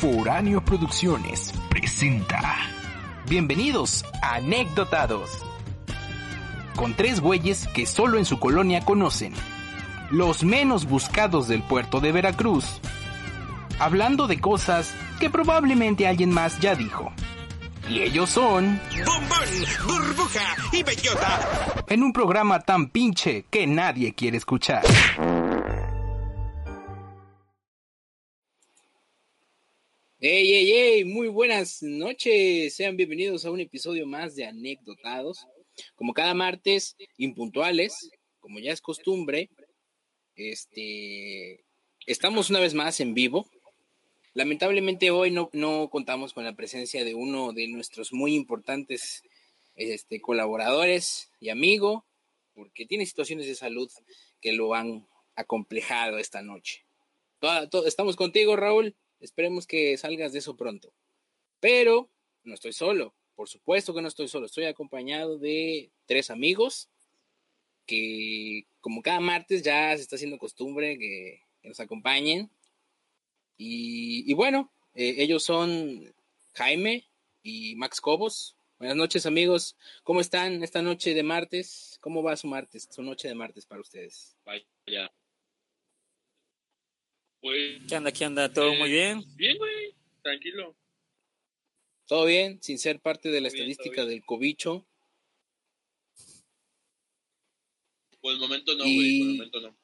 Foráneo Producciones presenta. Bienvenidos a Anecdotados. Con tres güeyes que solo en su colonia conocen. Los menos buscados del puerto de Veracruz. Hablando de cosas que probablemente alguien más ya dijo. Y ellos son... Bombón, burbuja y bellota. En un programa tan pinche que nadie quiere escuchar. Hey, hey, hey, muy buenas noches. Sean bienvenidos a un episodio más de Anecdotados. Como cada martes, impuntuales, como ya es costumbre, este, estamos una vez más en vivo. Lamentablemente hoy no, contamos con la presencia de uno de nuestros muy importantes este, colaboradores y amigo, porque tiene situaciones de salud que lo han acomplejado esta noche. Estamos contigo, Raúl. Esperemos que salgas de eso pronto. Pero no estoy solo. Por supuesto que no estoy solo. Estoy acompañado de tres amigos que, como cada martes, ya se está haciendo costumbre que, nos acompañen. Y, y bueno, eh, ellos son Jaime y Max Cobos. Buenas noches, amigos. ¿Cómo están esta noche de martes? ¿Cómo va su martes? Su noche de martes para ustedes. Vaya. Pues, ¿Qué anda? ¿Qué anda? ¿Todo Eh, muy bien? bien, güey, tranquilo. ¿Todo bien? Sin ser parte de la bien, estadística del cobicho. Por el momento no, Y- güey, por el momento no.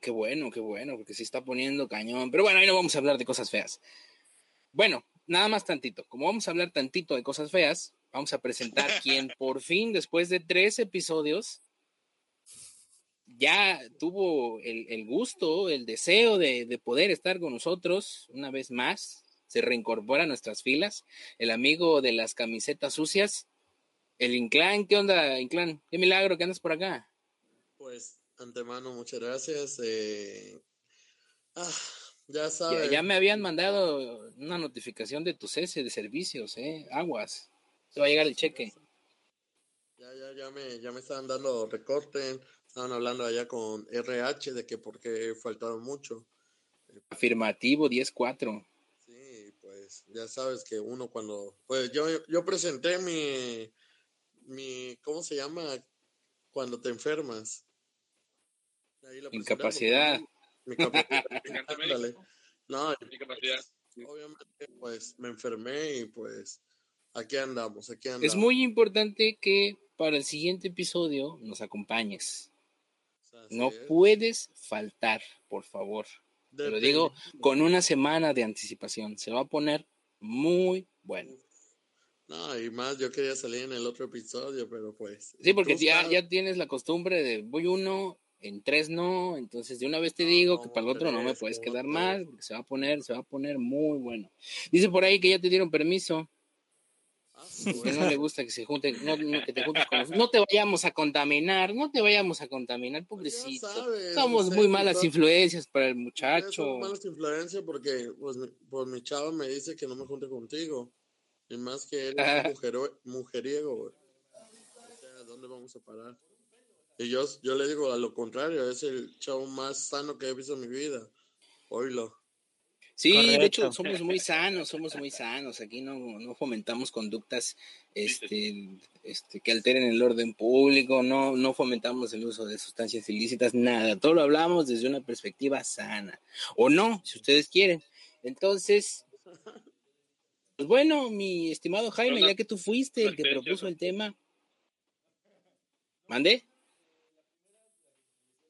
Qué bueno, qué bueno, porque se está poniendo cañón. Pero bueno, ahí no vamos a hablar de cosas feas. Bueno, nada más tantito. Como vamos a hablar tantito de cosas feas, vamos a presentar quien por fin, después de tres episodios, ya tuvo el, el gusto, el deseo de, de poder estar con nosotros una vez más. Se reincorpora a nuestras filas. El amigo de las camisetas sucias, el Inclán. ¿Qué onda, Inclán? Qué milagro que andas por acá. Pues, antemano, muchas gracias. eh, ah, ya sabes. ya me habían mandado una notificación de tu cese de servicios, ¿eh? Aguas. Se va a llegar el cheque. Ya, ya, ya me, ya me estaban dando recorte. Estaban hablando allá con RH de que por qué faltaron mucho. Afirmativo 10-4. Sí, pues ya sabes que uno cuando. Pues yo, yo presenté mi. mi ¿Cómo se llama? Cuando te enfermas. Ahí presenté Incapacidad. porque Mi capacidad. No, Mi capacidad. obviamente, pues me enfermé y pues aquí andamos, aquí andamos. Es muy importante que para el siguiente episodio nos acompañes. Así No es. puedes faltar, por favor. Te lo digo con una semana de anticipación. Se va a poner muy bueno. No, y más, yo quería salir en el otro episodio, pero pues. Sí, porque ya, sabes- ya tienes la costumbre de voy uno, en tres no, entonces de una vez te No, digo que para el otro no me puedes quedar más, porque se va a poner, se va a poner muy bueno. Dice por ahí que ya te dieron permiso, No le gusta que se junten, no, no, que te juntes con los- no te vayamos a contaminar, no te vayamos a contaminar, pobrecito. sabes, Somos muy malas influencias para el muchacho. malas influencias porque pues mi, pues mi chava me dice que no me junte contigo. Y más que él es un mujero- mujeriego, güey. O sea, ¿dónde vamos a parar? Y yo, yo le digo a lo contrario, es el chavo más sano que he visto en mi vida. Oílo. Sí, de hecho somos muy sanos, somos muy sanos. Aquí no, no fomentamos conductas este, este, que alteren el orden público, no, no fomentamos el uso de sustancias ilícitas, nada. Todo lo hablamos desde una perspectiva sana. O no, si ustedes quieren. Entonces, pues bueno, mi estimado Jaime, ya que tú fuiste el que propuso el tema. ¿Mande?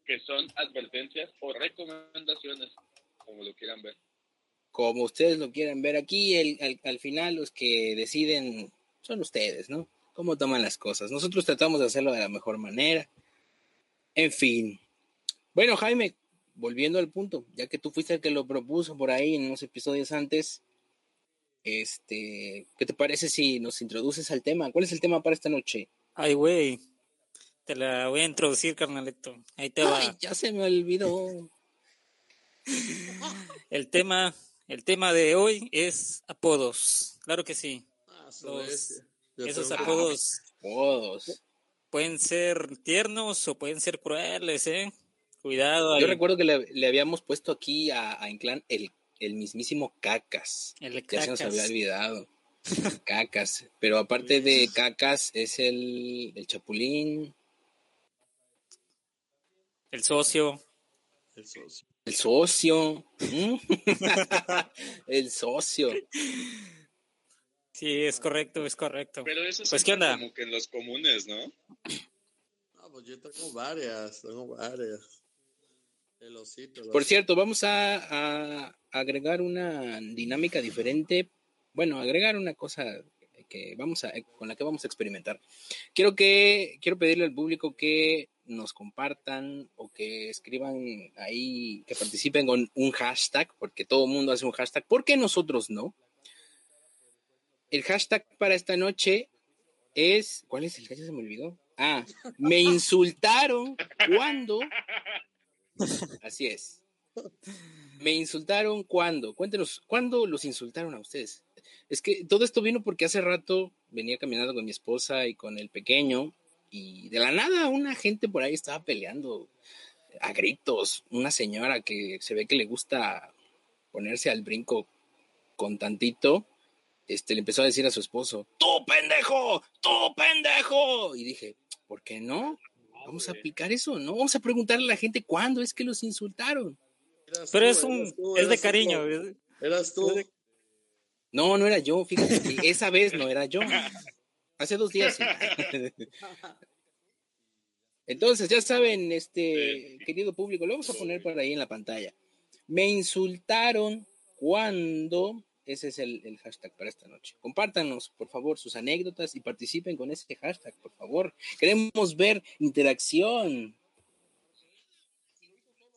Que son advertencias o recomendaciones, como lo quieran ver. Como ustedes lo quieran ver aquí, el, al, al final los que deciden son ustedes, ¿no? Cómo toman las cosas. Nosotros tratamos de hacerlo de la mejor manera. En fin. Bueno, Jaime, volviendo al punto, ya que tú fuiste el que lo propuso por ahí en unos episodios antes, este, ¿qué te parece si nos introduces al tema? ¿Cuál es el tema para esta noche? Ay, güey. Te la voy a introducir, carnalito. Ahí te va. Ay, ya se me olvidó. El tema, el tema de hoy es apodos. Claro que sí. Ah, Los- Esos apodos Todos. pueden ser tiernos o pueden ser crueles, ¿eh? Cuidado. Yo recuerdo que le, le habíamos puesto aquí a, a Inclán el el mismísimo Cacas. El Ya se nos había cacas. olvidado. Cacas. Pero aparte de Cacas es el, el Chapulín, El socio. El socio. El socio. ¿Mm? el socio. Sí, es correcto, es correcto. Pero eso Pues, es ¿qué onda? como que en los comunes, ¿no? Ah, pues yo tengo varias, tengo varias. El osito. el Por osito. cierto, vamos a, a agregar una dinámica diferente. Bueno, agregar una cosa que vamos a, con la que vamos a experimentar. Quiero que quiero pedirle al público que nos compartan o que escriban ahí, que participen con un hashtag, porque todo el mundo hace un hashtag. ¿Por qué nosotros no? El hashtag para esta noche es. ¿Cuál es el ya se me olvidó? Ah, me insultaron cuando. Así es. Me insultaron cuando. Cuéntenos, ¿cuándo los insultaron a ustedes? Es que todo esto vino porque hace rato venía caminando con mi esposa y con el pequeño y de la nada una gente por ahí estaba peleando a gritos. Una señora que se ve que le gusta ponerse al brinco con tantito, este, le empezó a decir a su esposo, ¡Tú pendejo! ¡Tú pendejo! Y dije, ¿por qué no? Vamos a aplicar eso, ¿no? Vamos a preguntarle a la gente cuándo es que los insultaron. Eras Pero tú, es un, tú, es de tú, cariño. Eras tú. No, no era yo, fíjate, que esa vez no era yo. Hace dos días. sí. Entonces, ya saben, este querido público, lo vamos a poner por ahí en la pantalla. Me insultaron cuando. Ese es el, el hashtag para esta noche. Compártanos, por favor, sus anécdotas y participen con ese hashtag, por favor. Queremos ver interacción.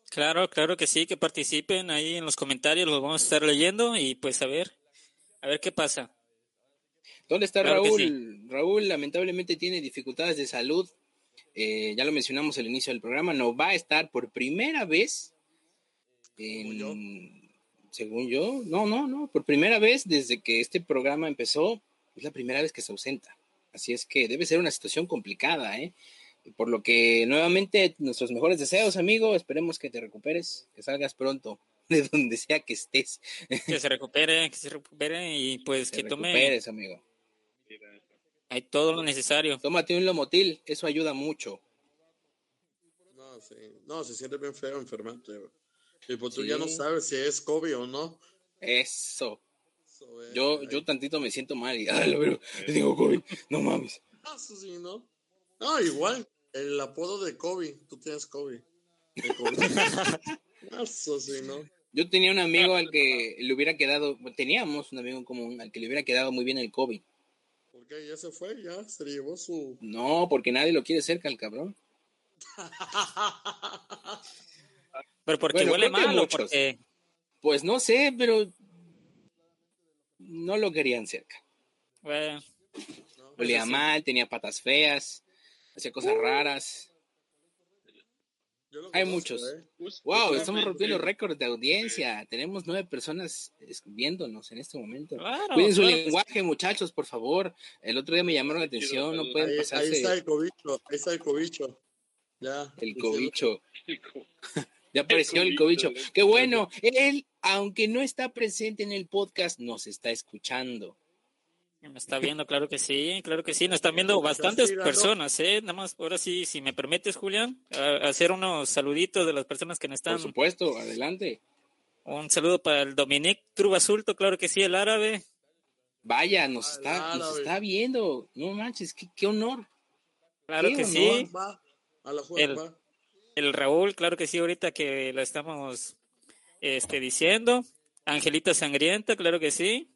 Claro, claro que sí, que participen ahí en los comentarios, los vamos a estar leyendo y pues a ver, a ver qué pasa. ¿Dónde está Claro Raúl? Raúl lamentablemente tiene dificultades de salud. Eh, ya lo mencionamos al inicio del programa. No va a estar por primera vez. en- yo. según yo, no, no, no. Por primera vez desde que este programa empezó, es la primera vez que se ausenta. Así es que debe ser una situación complicada, ¿eh? Por lo que nuevamente nuestros mejores deseos, amigo. Esperemos que te recuperes, que salgas pronto de donde sea que estés. Que se recupere, que se recupere y pues Que que tome amigo. Hay todo lo necesario. Tómate un lomotil, eso ayuda mucho. No, sí. No, se siente bien feo enfermarte. Y pues tú ya no sabes si es COVID o no. Eso. Eso es, Yo, yo tantito me siento mal y, lo digo COVID, no mames. Ah, Eso sí, ¿no? No, igual. El apodo de Kobe. Tú tienes Kobe. Eso sí, ¿no? Yo tenía un amigo al que le hubiera quedado, teníamos un amigo en común al que le hubiera quedado muy bien el COVID. ¿Por qué? Ya se fue, ya se llevó su. No, porque nadie lo quiere cerca al cabrón. Pero porque Bueno, huele creo que mal o muchos. porque Pues no sé, pero no lo querían cerca. bueno, ¿no? Olía mal, tenía patas feas, hacía cosas raras. Yo Hay muchos. Wow, estamos rompiendo récords de audiencia. Tenemos nueve personas viéndonos en este momento. claro, Cuiden su claro lenguaje, muchachos, por favor. El otro día me llamaron la atención, no pueden Ahí, ahí pasarse está el cobicho. Ahí está el cobicho. Ya. el cobicho. Ya apareció el cobicho, Qué bueno. Él, aunque no está presente en el podcast, nos está escuchando. Me está viendo, claro que sí, claro que sí. Nos están viendo bastantes personas, ¿eh? Nada más, ahora sí, si me permites, Julián, a- hacer unos saluditos de las personas que nos están. Por supuesto, adelante. Un saludo para el Dominic Trubasulto, claro que sí, el árabe. Vaya, nos Ah, está, nos está viendo. No manches, qué, qué honor. Claro que sí. Va, a la juega, El- va. El Raúl, claro que sí, ahorita que lo estamos este, diciendo. Angelita Sangrienta, claro que sí.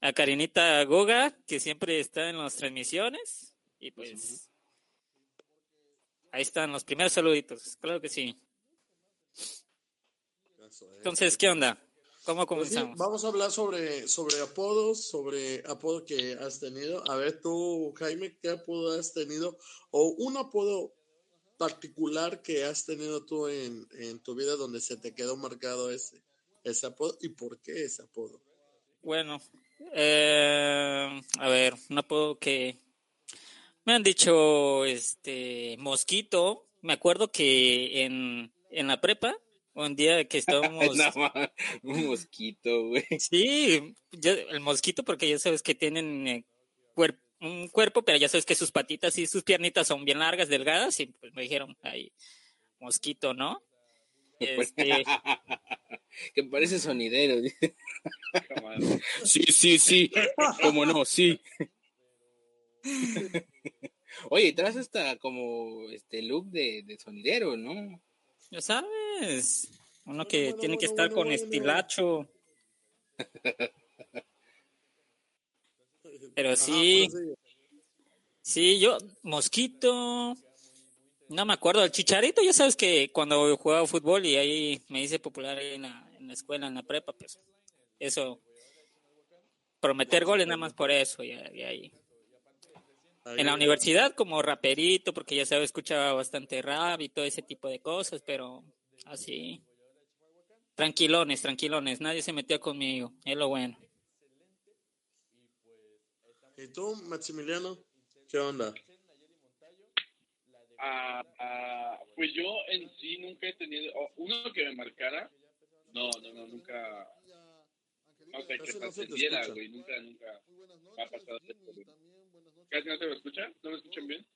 A Karinita Goga, que siempre está en las transmisiones. Y pues. Ahí están los primeros saluditos, claro que sí. Es. Entonces, ¿qué onda? ¿Cómo Pues sí, comenzamos? vamos a hablar sobre, sobre apodos, sobre apodo que has tenido. A ver tú, Jaime, ¿qué apodo has tenido? O un apodo particular que has tenido tú en, en tu vida donde se te quedó marcado ese, ese apodo y por qué ese apodo. Bueno, eh, a ver, un apodo que me han dicho, este, mosquito. Me acuerdo que en, en la prepa, un día que estábamos... No, un mosquito, güey. Sí, yo- el mosquito porque ya sabes que tienen eh, un cuerpo, pero ya sabes que sus patitas y sus piernitas son bien largas, delgadas, y pues me dijeron, ahí, mosquito, ¿no? Este, que parece sonidero. Sí, sí, sí. ¿Cómo no? Sí. Oye, traes hasta como este look de, de sonidero, ¿no? ya sabes, uno que bueno, tiene que estar bueno, con bueno. estilacho. Pero sí, sí, yo, mosquito, no me acuerdo, el chicharito, ya sabes que cuando jugaba fútbol y ahí me hice popular ahí en la, en la escuela, en la prepa, pues eso, prometer goles nada más por eso, y, y ahí. Ahí, En la universidad como raperito, porque ya sabes, escuchaba bastante rap y todo ese tipo de cosas, pero así. Tranquilones, tranquilones, nadie se metió conmigo, es lo bueno. ¿Y tú, Maximiliano? ¿Qué onda? Ah, ah, pues yo en sí nunca he tenido oh, uno que me marcara. No, no, no, nunca. O sea, que no trascendiera, güey. Nunca, nunca me ha pasado esto. ¿Casi no se me escucha? ¿No me escuchan bien?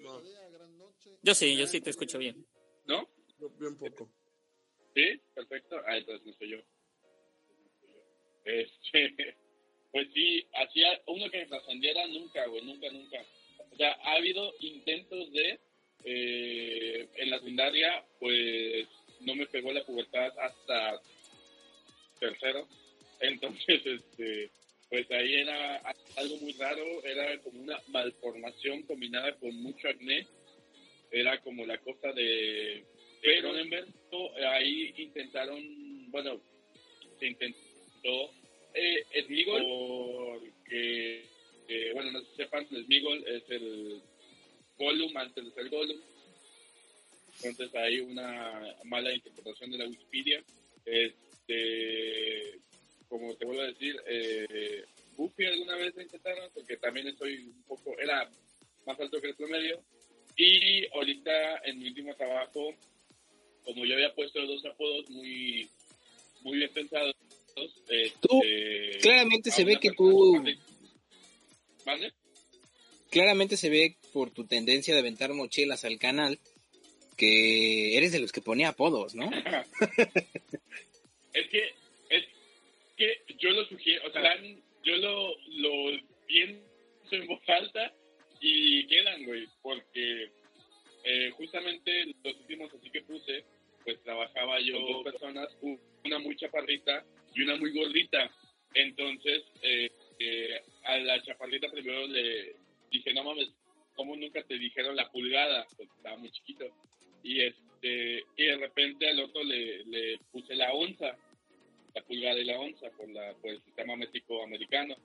No, Yo sí, yo sí te escucho bien. ¿No? bien poco. ¿Sí? Perfecto. Ah, entonces no soy yo. Este, pues sí, hacía uno que me trascendiera nunca, güey, nunca, nunca. O sea, ha habido intentos de, eh, en la secundaria, pues no me pegó la pubertad hasta tercero. Entonces, este, pues ahí era algo muy raro, era como una malformación combinada con mucho acné. Era como la cosa de pero Cronenberg, ahí intentaron, bueno, se intentó eh, Smigol, porque, eh, bueno, no sepan, Smigol es el Gollum antes de ser Gollum. Entonces hay una mala interpretación de la Wikipedia. Este, como te vuelvo a decir, eh, Buffy alguna vez lo intentaron, porque también estoy un poco, era más alto que el promedio. Y ahorita en mi último trabajo, como yo había puesto dos apodos muy, muy bien pensados, Tú, este, claramente se ve que tú- ¿Mande? Claramente se ve por tu tendencia de aventar mochilas al canal que eres de los que pone apodos, ¿no? Es que, es que yo lo sugiero, o sea, yo lo, lo pienso en voz alta y quedan, güey, porque eh, justamente los últimos así que puse, pues trabajaba yo con dos personas, una muy chaparrita y una muy gordita. Entonces, eh, eh, a la chaparrita primero le dije, no mames, ¿cómo nunca te dijeron la pulgada? Pues estaba muy chiquito. Y este y de repente al otro le, le puse la onza, la pulgada y la onza por, la, por el sistema métrico-americano.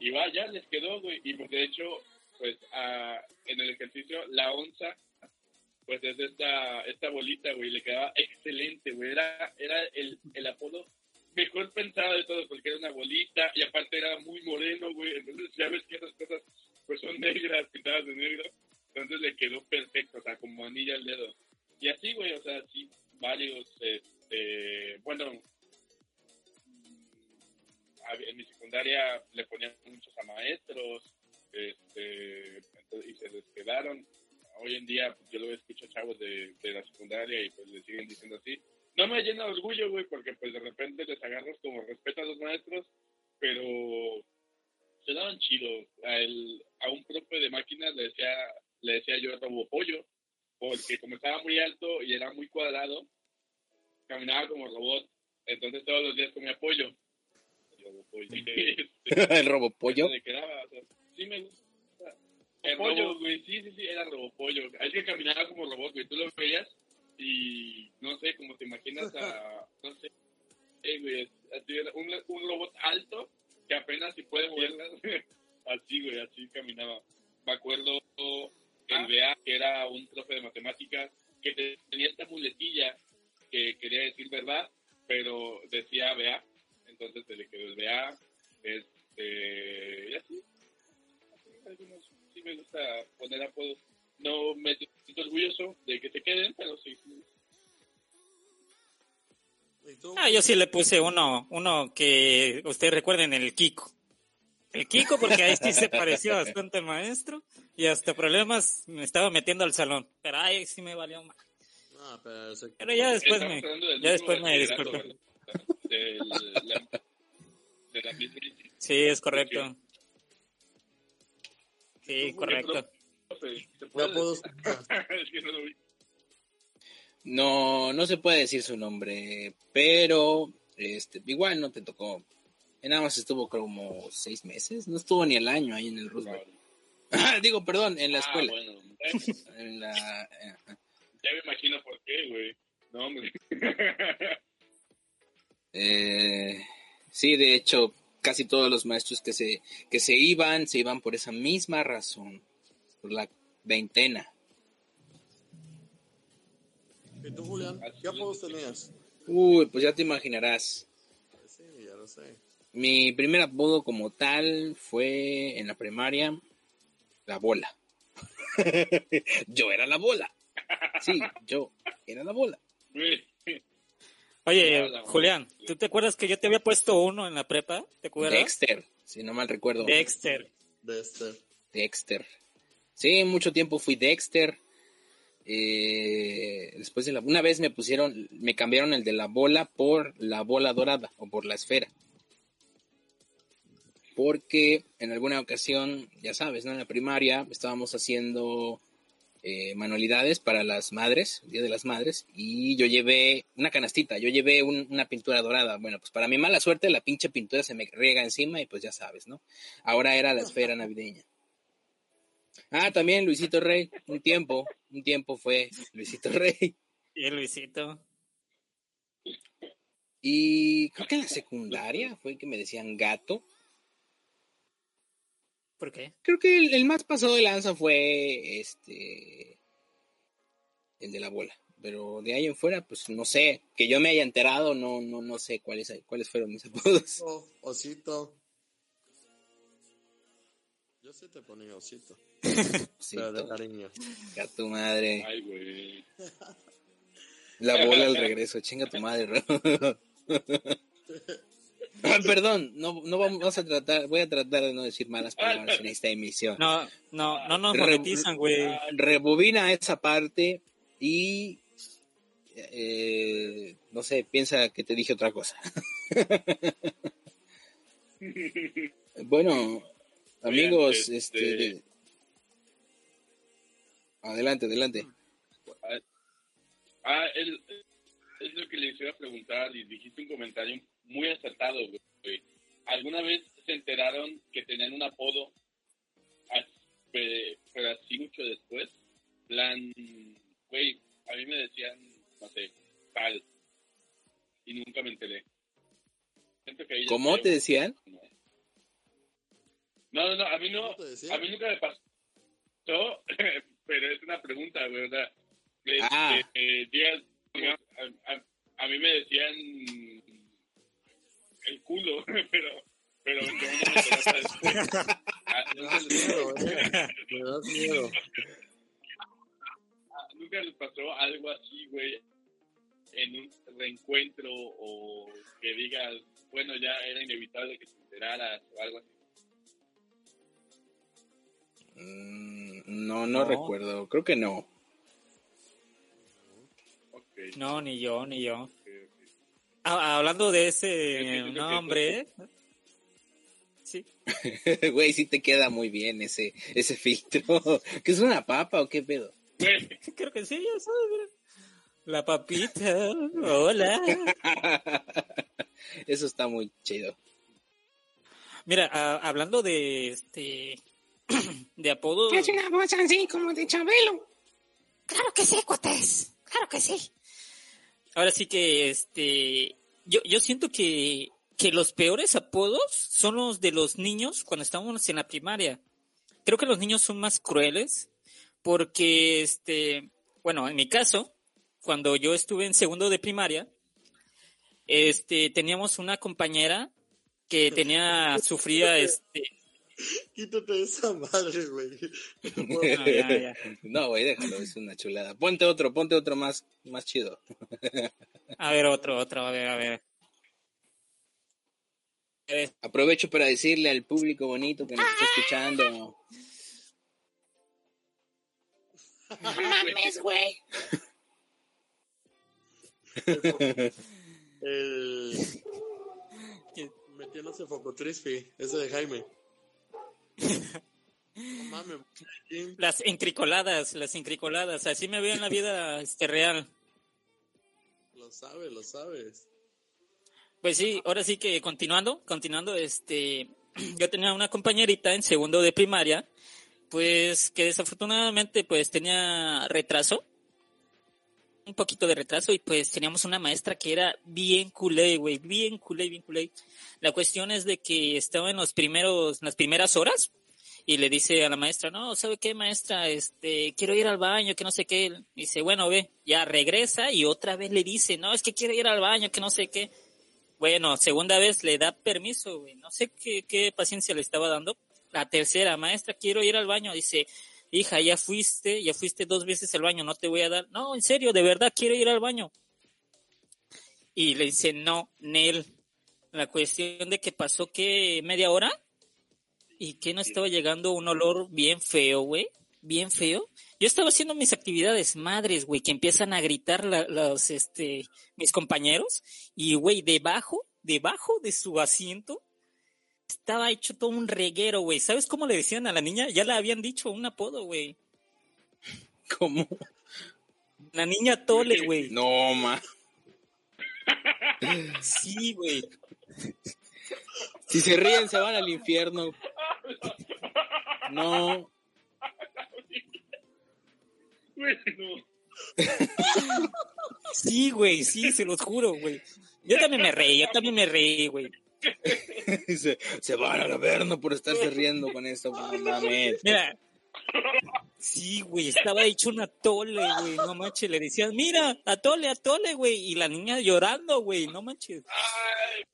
Y va, ya les quedó, güey. Y pues de hecho, pues a- en el ejercicio, la onza, pues es esta, esta bolita, güey, le quedaba excelente, güey. Era, era el, el apodo mejor pensado de todos, porque era una bolita y aparte era muy moreno, güey. Entonces ya ves que esas cosas pues son negras, pintadas de negro. Entonces le quedó perfecto, o sea, como anilla al dedo. Y así, güey, o sea, sí, varios, este, bueno, hab- en mi secundaria le ponían muchos a maestros, este, y se les quedaron. Hoy en día, pues, yo lo escucho a chavos de, de la secundaria y pues le siguen diciendo así. No me llena de orgullo, güey, porque pues de repente les agarras como respeto a los maestros, pero se daban chido. A, el, a un profe de máquinas le decía, le decía yo robopollo, porque como estaba muy alto y era muy cuadrado, caminaba como robot. Entonces todos los días comía pollo. Robopollo. Este, El robopollo. le quedaba, o sea, sí me gusta. El pollo, güey, sí, sí, sí, era robopollo. Es que caminaba como robot, güey, tú lo veías y no sé, como te imaginas a, no sé, eh, güey, un, un robot alto que apenas si puede moverlas, así, güey, así caminaba. Me acuerdo el BA, que era un profe de matemáticas, que te- tenía esta muletilla que quería decir verdad, pero decía BA, entonces se le quedó el BA, este, y así. Algunos sí me gusta poner apodos. No me siento orgulloso de que se queden, pero sí. Ah, yo sí le puse uno, uno que ustedes recuerden, el Kiko. El Kiko, porque ahí sí se pareció bastante al maestro y hasta problemas me estaba metiendo al salón. Pero ahí sí me valió más. Ah, pero, ya después me, ya después me disculpé. Sí, es correcto. Sí, correcto. profe, ¿se ¿Qué puede apodos? es que no lo vi. No, no se puede decir su nombre, pero este, igual no te tocó. Nada más estuvo como seis meses, no estuvo ni el año ahí en el Roosevelt. Digo, perdón, en la Ah, escuela. bueno, En la, eh, ya me imagino por qué, güey. No, hombre. eh, sí, de hecho, casi todos los maestros que se, que se iban, se iban por esa misma razón, por la veintena. ¿Y tú, Julián? ¿Qué apodos tenías? Uy, pues ya te imaginarás. Sí, ya lo sé. Mi primer apodo como tal fue en la primaria, la bola. yo era la bola. Sí, yo era la bola. Oye, Julián, ¿tú te acuerdas que yo te había puesto uno en la prepa? ¿Te acuerdas? Dexter, si no mal recuerdo. Dexter. De este. Dexter. Sí, mucho tiempo fui Dexter. Eh, después de una vez me pusieron, me cambiaron el de la bola por la bola dorada o por la esfera. Porque en alguna ocasión, ya sabes, ¿no? En la primaria estábamos haciendo eh, manualidades para las madres, Día de las Madres, y yo llevé una canastita, yo llevé un- una pintura dorada. Bueno, pues para mi mala suerte la pinche pintura se me riega encima y pues ya sabes, ¿no? Ahora era la esfera navideña. Ah, también Luisito Rey, un tiempo, un tiempo fue Luisito Rey. Y Luisito. Y creo que en la secundaria fue que me decían gato. ¿Por qué? Creo que el, el más pasado de lanza fue este el de la bola. Pero de ahí en fuera, pues no sé, que yo me haya enterado, no, no, no sé cuáles cuáles fueron mis apodos. Osito. Sí te ponía osito. Sí, pero de cariño. a tu madre. ay, güey. La bola al regreso, chinga tu madre. Ah, perdón, no, no vamos, a tratar, voy a tratar de no decir malas palabras en esta emisión. No, no, no nos monetizan, güey. Rebobina esa parte y eh, no sé, piensa que te dije otra cosa. bueno, amigos, Oigan, este, este- adelante, adelante. Ah, él, es lo que les iba a preguntar y dijiste un comentario muy acertado, güey. ¿Alguna vez se enteraron que tenían un apodo, pero así mucho después? Plan, güey, a mí me decían, no sé, tal, y nunca me enteré. Que ¿Cómo te decían? No, no, no, a mí no, a mí nunca me pasó, pero es una pregunta, güey, o sea, Ah. eh, días, digamos, a, a- a mí me decían el culo, pero, pero yo no me. Ah, Me nunca das les- miedo, eh. Me das miedo. nunca les pasó algo así, güey, en un reencuentro o que digas, bueno, ya era inevitable que te enteraras o algo así. Mm, no, no, No. recuerdo, creo que no. No, ni yo, ni yo. Ah, hablando de ese nombre. Sí. Güey, sí te queda muy bien ese, ese filtro. ¿Qué es una papa o qué pedo? Creo que sí, ya sabes. mira. La papita, hola. Eso está muy chido. Mira, ah, hablando de este de apodos. una voz así como de Chabelo. Claro que sí, cuates. Claro que sí. Ahora sí que este yo, yo siento que, que los peores apodos son los de los niños cuando estamos en la primaria. Creo que los niños son más crueles porque este, bueno, en mi caso, cuando yo estuve en segundo de primaria, este teníamos una compañera que tenía sufría este Quítate esa madre, güey. No puedo- no, ya, ya. No, güey, déjalo, es una chulada. Ponte otro, ponte otro más, más chido. A ver, otro, otro, a ver, a ver. Aprovecho para decirle al público bonito que nos está escuchando. No mames, güey. El... Metiéndose Focotrisfi, ese de Jaime. No mames, Jim, Las encricoladas, las encricoladas. Así me veo en la vida este, real. lo sabes, lo sabes. Pues sí, ahora sí que continuando, continuando, este, yo tenía una compañerita en segundo de primaria, pues que desafortunadamente pues tenía retraso, un poquito de retraso y pues teníamos una maestra que era bien culé, güey, bien culé, bien culé. La cuestión es de que estaba en los primeros, las primeras horas y le dice a la maestra, no, ¿sabe qué maestra? Este, quiero ir al baño, que no sé qué. Dice, bueno, ve, ya regresa y otra vez le dice, no, es que quiero ir al baño, que no sé qué. Bueno, segunda vez le da permiso, güey. No sé qué, qué paciencia le estaba dando. La tercera, maestra, quiero ir al baño. Dice, hija, ya fuiste, ya fuiste dos veces al baño, no te voy a dar. No, en serio, de verdad quiero ir al baño. Y le dice, no, Nel. La cuestión de que pasó que media hora y que no estaba llegando un olor bien feo, güey. Bien feo. Yo estaba haciendo mis actividades madres, güey, que empiezan a gritar los, este, mis compañeros. Y, güey, debajo, debajo de su asiento, estaba hecho todo un reguero, güey. ¿Sabes cómo le decían a la niña? Ya le habían dicho un apodo, güey. ¿Cómo? La niña Tole, güey. No, ma. Sí, güey. Si se ríen, se van al infierno. No. Sí, güey, sí, se los juro, güey. Yo también me reí, yo también me reí, güey. se, se van al averno por estarse riendo con esto. No mames. Mira. Sí, güey, estaba hecho una tole, güey, no manches, le decían, mira, atole, atole, güey, y la niña llorando, güey, no manches.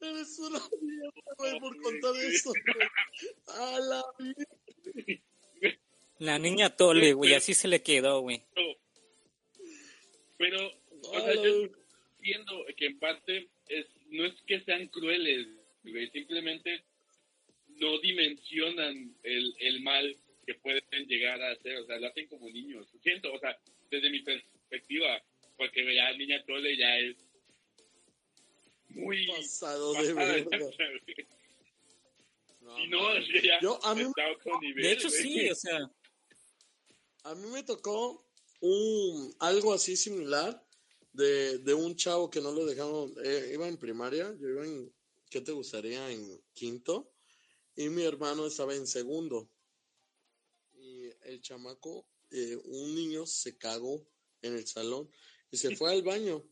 Eres una mierda, güey, por contar eso, güey. A la mierda. La niña tole, güey, así se le quedó, güey. Pero, o sea, yo entiendo que en parte es, no es que sean crueles, güey, simplemente no dimensionan el, el mal que pueden llegar a hacer, o sea, lo hacen como niños. Siento, o sea, desde mi perspectiva, porque ya niña Tole ya es muy Pasado de verga. No, Y no, ya Yo, a mí, nivel, De hecho, güey. sí, o sea, a mí me tocó un, algo así similar de, de un chavo que no lo dejaron, eh, iba en primaria, yo iba en, ¿qué te gustaría? En quinto, y mi hermano estaba en segundo. Y el chamaco, eh, un niño se cagó en el salón y se fue al baño.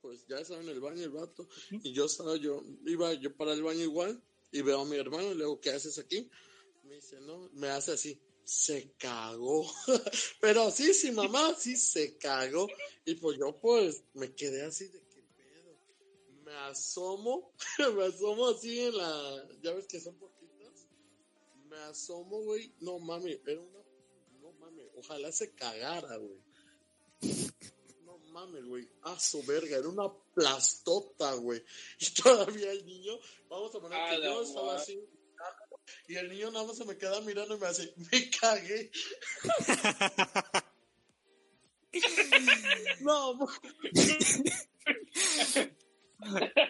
Pues ya estaba en el baño el vato, y yo estaba yo, iba yo para el baño igual, y veo a mi hermano y le digo, ¿qué haces aquí? Me dice, no, me hace así, se cagó. Pero sí, sí, mamá, sí se cagó. Y pues yo pues me quedé así de. Me asomo, me asomo así en la, ya ves que son poquitas. Me asomo, güey. No mames, era una, no mames, ojalá se cagara, güey. No mames, güey. A su verga, era una plastota, güey. Y todavía el niño, vamos a poner A que yo estaba así. Y el niño nada más se me queda mirando y me hace, me cagué. no, mo-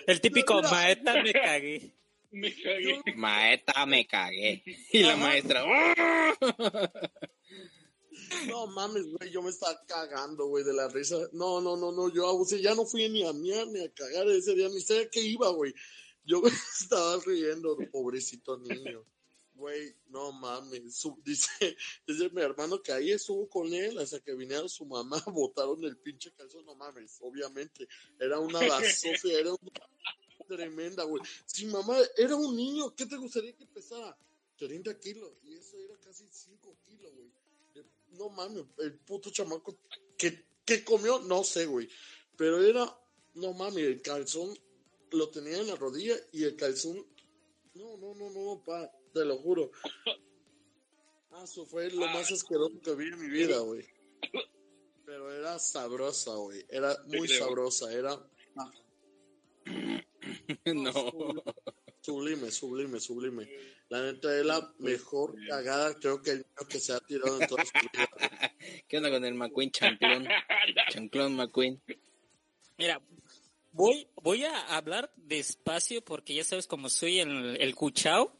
el típico maeta me cagué. Me cagué. Maestra, me cagué. Y la maestra. "Ah". no mames, güey, yo me estaba cagando, güey, de la risa. No, no, no, no, yo o sea, ya no fui ni a miar ni a cagar ese día, ni sé a qué iba, güey. Yo estaba riendo, pobrecito niño. Güey, no mames. Su- dice, dice mi hermano que ahí estuvo con él hasta que vinieron su mamá, botaron el pinche calzón. No mames, obviamente. Era una basofia, era una tremenda, güey. Si mamá era un niño, ¿qué te gustaría que pesara? 30 kilos. Y eso era casi 5 kilos, güey. No mames, el puto chamaco que, que comió, no sé, güey. Pero era, no mames, el calzón lo tenía en la rodilla y el calzón. No, no, no, no, pa, te lo juro. Ah, eso fue lo más asqueroso que vi en mi vida, güey. Pero era sabrosa, güey. Era muy creo. sabrosa. Era no. Sublime, sublime, sublime. La neta es la mejor cagada, creo que el niño que se ha tirado en toda su vida. ¿Qué onda con el McQueen chanclón? Chanclón McQueen. Mira, voy, voy a hablar despacio porque ya sabes cómo soy el, el cuchao.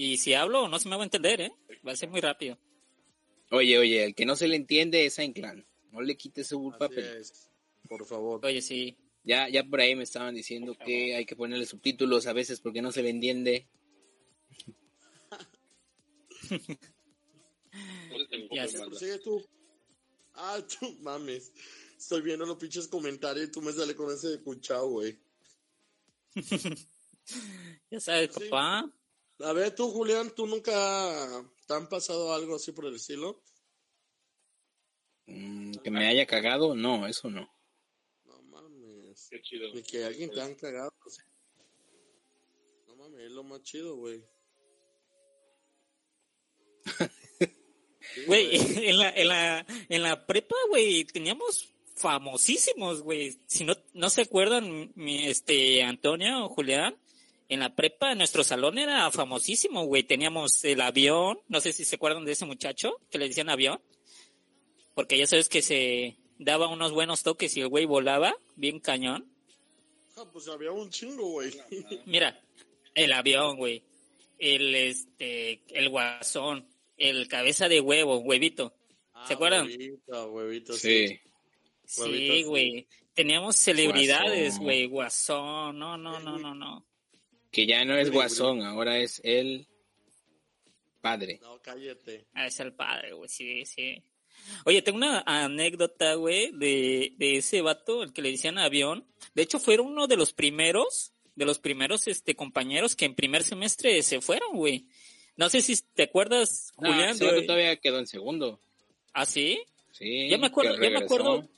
Y si hablo, no se me va a entender, ¿eh? Va a ser muy rápido. Oye, oye, el que no se le entiende es a Inclán. No le quites su papel. es. Por favor. Oye, sí. Ya, ya por ahí me estaban diciendo que hay que ponerle subtítulos a veces porque no se le entiende. Ya Pues Sigue tú. Ah, tú mames. Estoy viendo los pinches comentarios y tú me sales con ese de cuchao, güey. Ya sabes, Sí. papá. A ver, tú, Julián, ¿tú nunca te han pasado algo así por el estilo? Mm, que me haya cagado, no, eso no. No mames. Qué chido. Ni que alguien te han cagado. así. No mames, es lo más chido, güey. Sí, Güey, en la, en la, en la prepa, güey, teníamos famosísimos, güey. Si no, no se acuerdan, mi, este, Antonio o Julián, en la prepa, nuestro salón era famosísimo, güey. Teníamos el avión, no sé si se acuerdan de ese muchacho que le decían avión. Porque ya sabes que se daba unos buenos toques y el güey volaba, bien cañón. Ah, pues había un chingo, güey. Mira, el avión, güey. El, este, el guasón. El cabeza de huevo, huevito. ¿Se acuerdan? Ah, Huevito, huevito, sí. Sí. Güey. Teníamos celebridades, Guasón. güey. Guasón. No, no, no, no, no. Que ya no es guasón, ahora es el padre. No, cállate. Ah, es el padre, güey. Sí, sí. Oye, tengo una anécdota, güey, de, de ese vato, el que le decían avión. De hecho, fue uno de los primeros, de los primeros, este, compañeros que en primer semestre se fueron, güey. No sé si te acuerdas, No, Julián. ese vato todavía quedó en segundo. ¿Ah, sí? Sí. Yo me acuerdo, yo me acuerdo,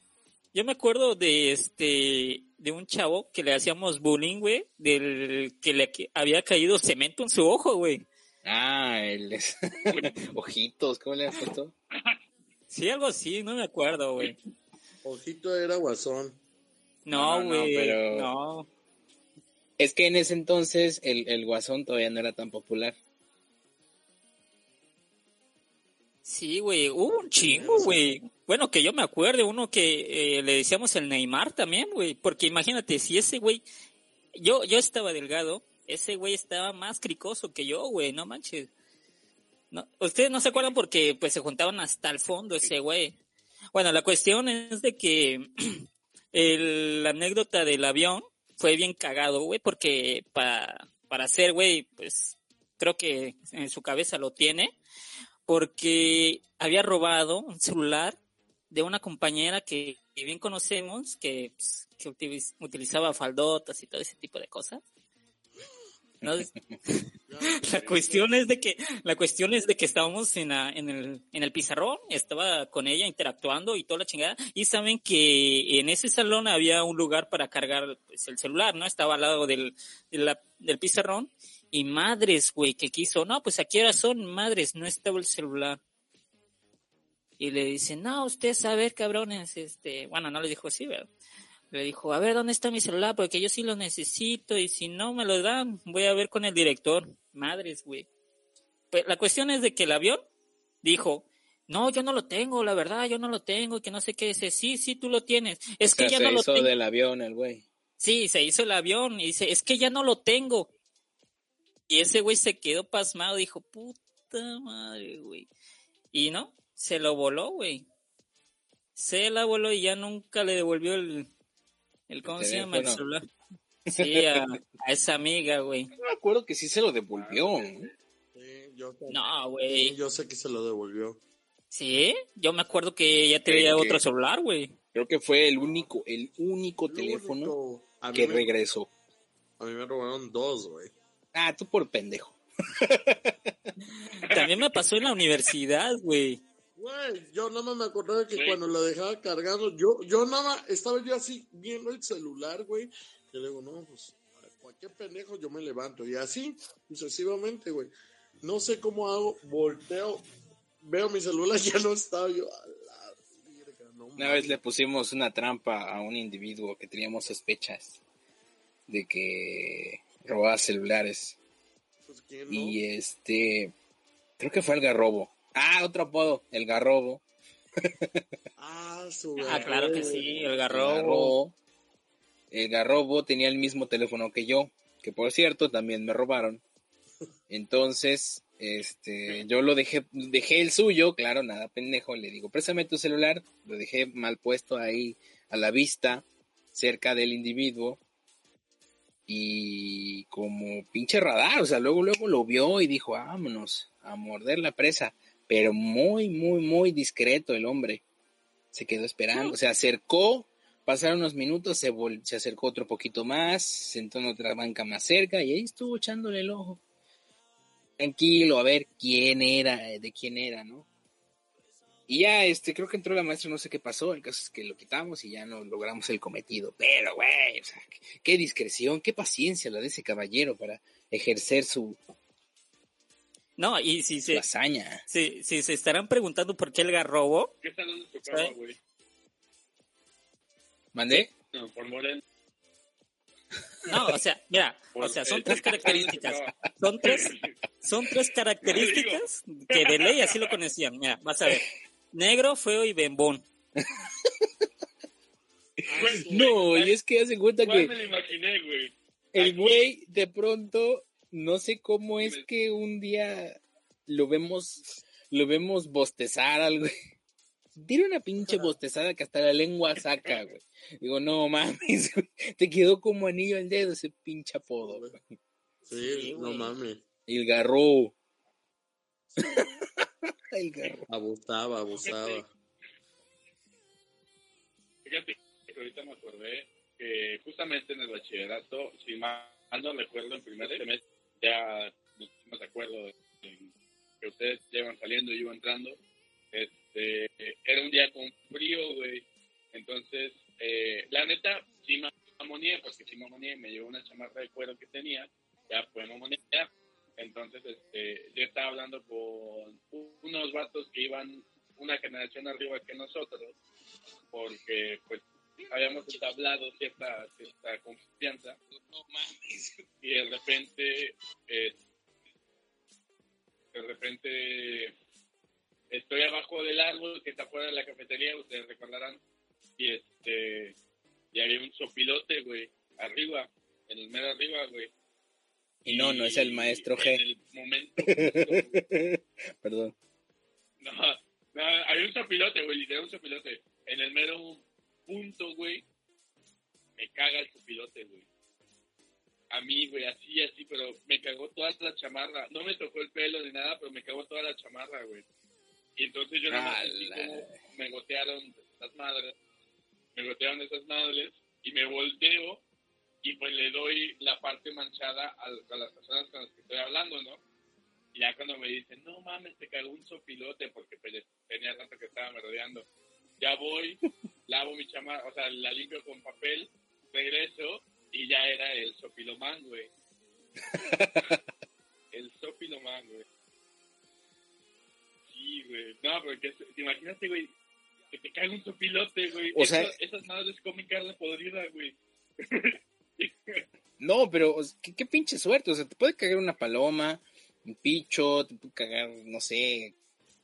yo me acuerdo de este, de un chavo que le hacíamos bullying, güey, del que le había caído cemento en su ojo, güey. Ah, el ojitos, ¿cómo le has puesto? Sí, algo así, no me acuerdo, güey. Ojito era guasón. No, No, no, güey, pero- no. Es que en ese entonces el, el guasón todavía no era tan popular. Sí, güey, hubo un chingo, güey. Bueno, que yo me acuerdo, uno que eh, le decíamos el Neymar también, güey. Porque imagínate, si ese güey, yo, yo estaba delgado, ese güey estaba más cricoso que yo, güey, no manches. No, ustedes no se acuerdan porque pues se juntaban hasta el fondo ese güey. Bueno, la cuestión es de que el, la anécdota del avión fue bien cagado, güey, porque para, para hacer, güey, pues creo que en su cabeza lo tiene, porque había robado un celular de una compañera que, que bien conocemos, que, pues, que utiliz- utilizaba faldotas y todo ese tipo de cosas. ¿No? La cuestión es de que, la cuestión es de que estábamos en, la- en el, en el pizarrón, estaba con ella interactuando y toda la chingada, y saben que en ese salón había un lugar para cargar pues, el celular, ¿no? Estaba al lado del, de la- del pizarrón, y madres, güey, que quiso, no, pues aquí ahora son madres, no estaba el celular. Y le dice, no, usted saber, cabrones, este, bueno, no le dijo así, ¿verdad? Le dijo, a ver, ¿dónde está mi celular? Porque yo sí lo necesito y si no me lo dan, voy a ver con el director. Madres, güey. Pues la cuestión es de que el avión dijo, no, yo no lo tengo, la verdad, yo no lo tengo, y que no sé qué. Dice, sí, sí, tú lo tienes. Es O sea, que ya se no lo hizo tengo. del avión el güey. Sí, se hizo el avión y dice, es que ya no lo tengo. Y ese güey se quedó pasmado, dijo, puta madre, güey. Y no, se lo voló, güey. Se la voló y ya nunca le devolvió el, el ¿cómo se llama? El celular. Sí, a, a esa amiga, güey. Yo me acuerdo que sí se lo devolvió. Sí, yo, No, sí, güey. yo sé que se lo devolvió. Sí, yo me acuerdo que ya tenía otro celular, güey. Creo que fue el único, el único teléfono único- que me, regresó. a mí me robaron dos, güey. Ah, tú por pendejo. También me pasó en la universidad, güey. Güey, yo nada más me acordaba que Sí. cuando lo dejaba cargando, yo, yo nada más estaba yo así viendo el celular, güey. Y le digo, no, pues, cualquier pendejo yo me levanto. Y así, sucesivamente, güey. No sé cómo hago, volteo, veo mi celular, ya no estaba yo. A la verga, no Una vez le pusimos una trampa a un individuo que teníamos sospechas de que robaba celulares. Pues, ¿quién no? Y este, creo que fue el garrobo. Ah, otro apodo, el garrobo. Ah, su Ah, claro que sí, el El garrobo. garrobo. El garrobo tenía el mismo teléfono que yo, que por cierto también me robaron. Entonces, este, yo lo dejé, dejé el suyo, claro, nada pendejo, le digo, préstame tu celular, lo dejé mal puesto ahí a la vista, cerca del individuo. Y como pinche radar, o sea, luego, luego lo vio y dijo, vámonos a morder la presa. Pero muy, muy, muy discreto el hombre. Se quedó esperando, se acercó, pasaron unos minutos, se, vol- se acercó otro poquito más, se sentó en otra banca más cerca y ahí estuvo echándole el ojo. Tranquilo, a ver quién era, eh, de quién era, ¿no? Y ya, este, creo que entró la maestra, no sé qué pasó, el caso es que lo quitamos y ya no logramos el cometido. Pero, güey, o sea, qué- qué discreción, qué paciencia la de ese caballero para ejercer su, No, y si se, hazaña. si, si se estarán preguntando por qué el garrobo, ¿Qué salón les tocaba, Sí. güey? ¿Mandé? No, por Morel. no, o sea, mira, o sea, son tres características. Son tres, son tres características que de ley así lo conocían. Mira, vas a ver. Negro, feo y bembón. No, y es que hace cuenta ¿Cuál que me lo imaginé, güey? el güey de pronto, no sé cómo es que un día lo vemos, lo vemos bostezar al güey. Tiene una pinche bostezada que hasta la lengua saca, güey. Digo, no mames, güey. Te quedó como anillo al dedo ese pinche apodo, güey. Sí, Sí, no mames. El garro. el garro. Abusaba, abusaba. Fíjate ahorita me acordé que justamente en el bachillerato, si mal no recuerdo, en primer semestre, ya nos pusimos de acuerdo en que ustedes llevan saliendo y yo entrando. Este, era un día con frío, güey. Entonces, eh, la neta, sí me mamoneé, porque sí me mamoneé, me llevó una chamarra de cuero que tenía, ya fue mamonear. Entonces, este, yo estaba hablando con unos vatos que iban una generación arriba que nosotros, porque pues habíamos entablado cierta, cierta confianza y de repente eh, de repente estoy abajo del árbol que está fuera de la cafetería ustedes recordarán y este y había un sopilote güey arriba en el mero arriba güey Y no, no es el maestro G. en el momento Perdón. No, no, había un sopilote, güey, literal un sopilote. En el mero punto, güey, me caga el sopilote, güey. A mí, güey, así, así, pero me cagó toda la chamarra. No me tocó el pelo ni nada, pero me cagó toda la chamarra, güey. Y entonces yo no sentí como me gotearon las madres. Me gotearon esas madres y me volteo y pues le doy la parte manchada a, a las personas con las que estoy hablando, ¿no? Y ya cuando me dicen, no mames, te cagó un sopilote porque pues, tenía rato que estaba merodeando. Ya voy, lavo mi chamarra, o sea, la limpio con papel, regreso y ya era el sopilomán, güey. el sopilomán, güey. Sí, güey. No, porque te imagínate, güey, que te caga un sopilote, güey. O sea- esas madres comen carne podrida, güey. No, pero ¿qué, qué pinche suerte. O sea, te puede cagar una paloma, un picho, te puede cagar, no sé,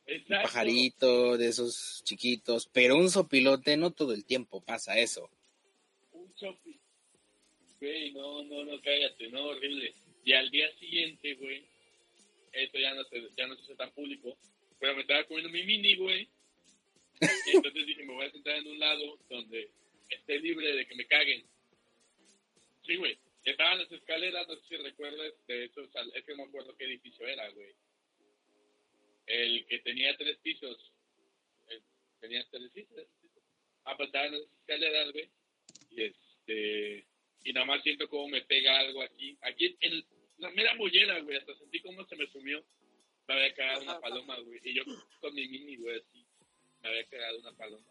Exacto. pajarito de esos chiquitos, pero un sopilote no todo el tiempo pasa eso. un shopping. Güey, no, no, no, cállate, no, horrible. Y al día siguiente, güey, esto ya no se, ya no se hace tan público, pero me estaba comiendo mi mini, güey. Y entonces dije, me voy a sentar en un lado donde esté libre de que me caguen. Sí, güey. Estaban las escaleras, no sé si recuerdas, de hecho, es que no me acuerdo qué edificio era, güey. El que tenía tres pisos. El- tenía tres pisos. Estaban las escaleras, güey y este y nada más siento como me pega algo aquí aquí en la mera mollera güey hasta sentí como se me sumió me había cagado una paloma güey y yo con mi mini güey así me había cagado una paloma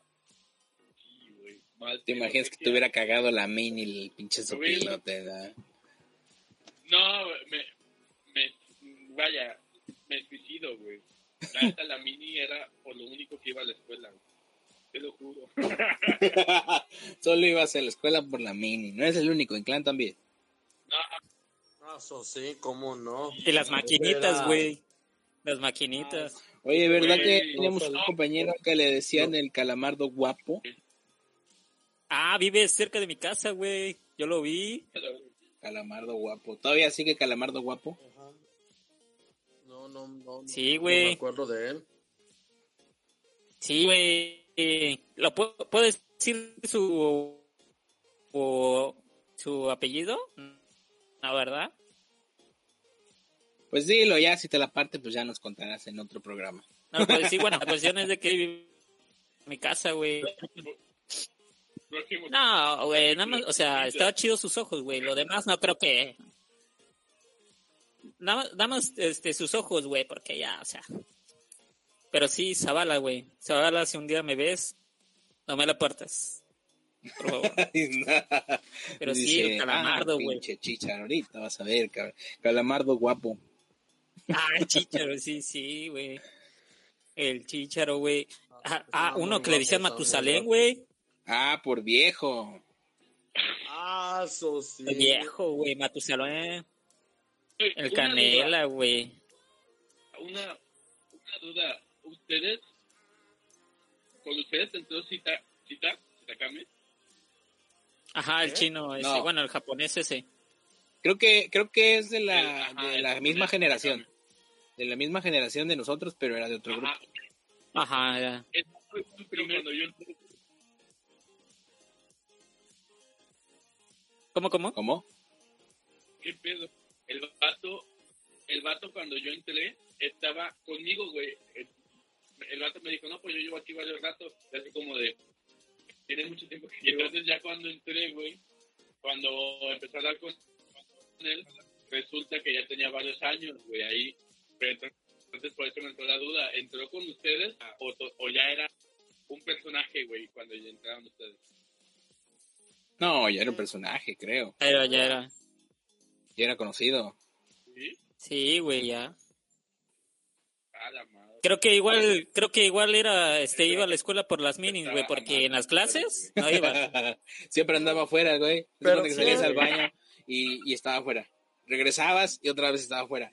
sí güey mal ¿Te imaginas que te hubiera cagado la mini el pinche sopilote? ¿verdad? no me, me vaya me suicido güey la mini era por lo único que iba a la escuela te lo juro. Solo ibas a la escuela por la mini. No es el único, en clan también. Ah, eso sí, cómo no. Y las maquinitas, güey. Las maquinitas. Oye, ¿verdad que teníamos no, un no. compañero que le decían el calamardo guapo? Ah, vive cerca de mi casa, güey. Yo lo vi. Calamardo guapo. ¿Todavía sigue calamardo guapo? Ajá. No, no, no. no, Sí, No güey. me acuerdo de él. Sí, güey. ¿Lo puedo, puedo decir su o su apellido? La verdad. Pues dilo ya, si te la parte, pues ya nos contarás en otro programa. No, pues sí, bueno, la cuestión es de que vive en mi casa, güey. No, güey, nada más, o sea, estaba chido sus ojos, güey. Lo demás no creo que. Más este, sus ojos, güey, porque ya, o sea. Pero sí, Zavala, güey. Zavala, si un día me ves, no me la puertas. Por favor. Pero sí, el calamardo, ah, güey. Pinche chichar, ahorita vas a ver, calamardo guapo. Ah, el chícharo, sí, sí, güey. El chícharo, güey. Ah, ah, no, uno que le decían Matusalén, güey. Ah, por viejo. Ah, sí. Viejo, güey, Matusalén. Oye, El una canela, güey. Una, una duda. ¿Ustedes, con ustedes entró cita, cita, Citakame? Ajá, el ¿Eh? chino ese, No. bueno, el japonés ese. Creo que creo que es de la, Ajá, de la misma generación. De la misma generación de nosotros, pero era de otro grupo. Ajá. Ya. Cuando yo. ¿Cómo, cómo? ¿Cómo? ¿Qué pedo? El vato, el vato cuando yo entré, estaba conmigo, güey. El, el vato me dijo, no, pues yo llevo aquí varios ratos. Y así como de, tiene mucho tiempo que llevo. Entonces ya cuando entré, güey, cuando empecé a hablar con, con él, resulta que ya tenía varios años, güey, ahí. Pero entonces, entonces por eso me entró la duda, ¿entró con ustedes o, to- o ya era un personaje, güey, cuando ya entraron ustedes? No, ya era un personaje, creo. Pero ya era. Ya era conocido. ¿Sí? Sí, güey, ya. A la madre. Creo que igual, creo que igual era, este, iba a la escuela por las minis, güey, porque en las clases no iba. Siempre andaba afuera, güey. Pero Pero que salías sí. al baño y, y estaba afuera. Regresabas y otra vez estaba afuera.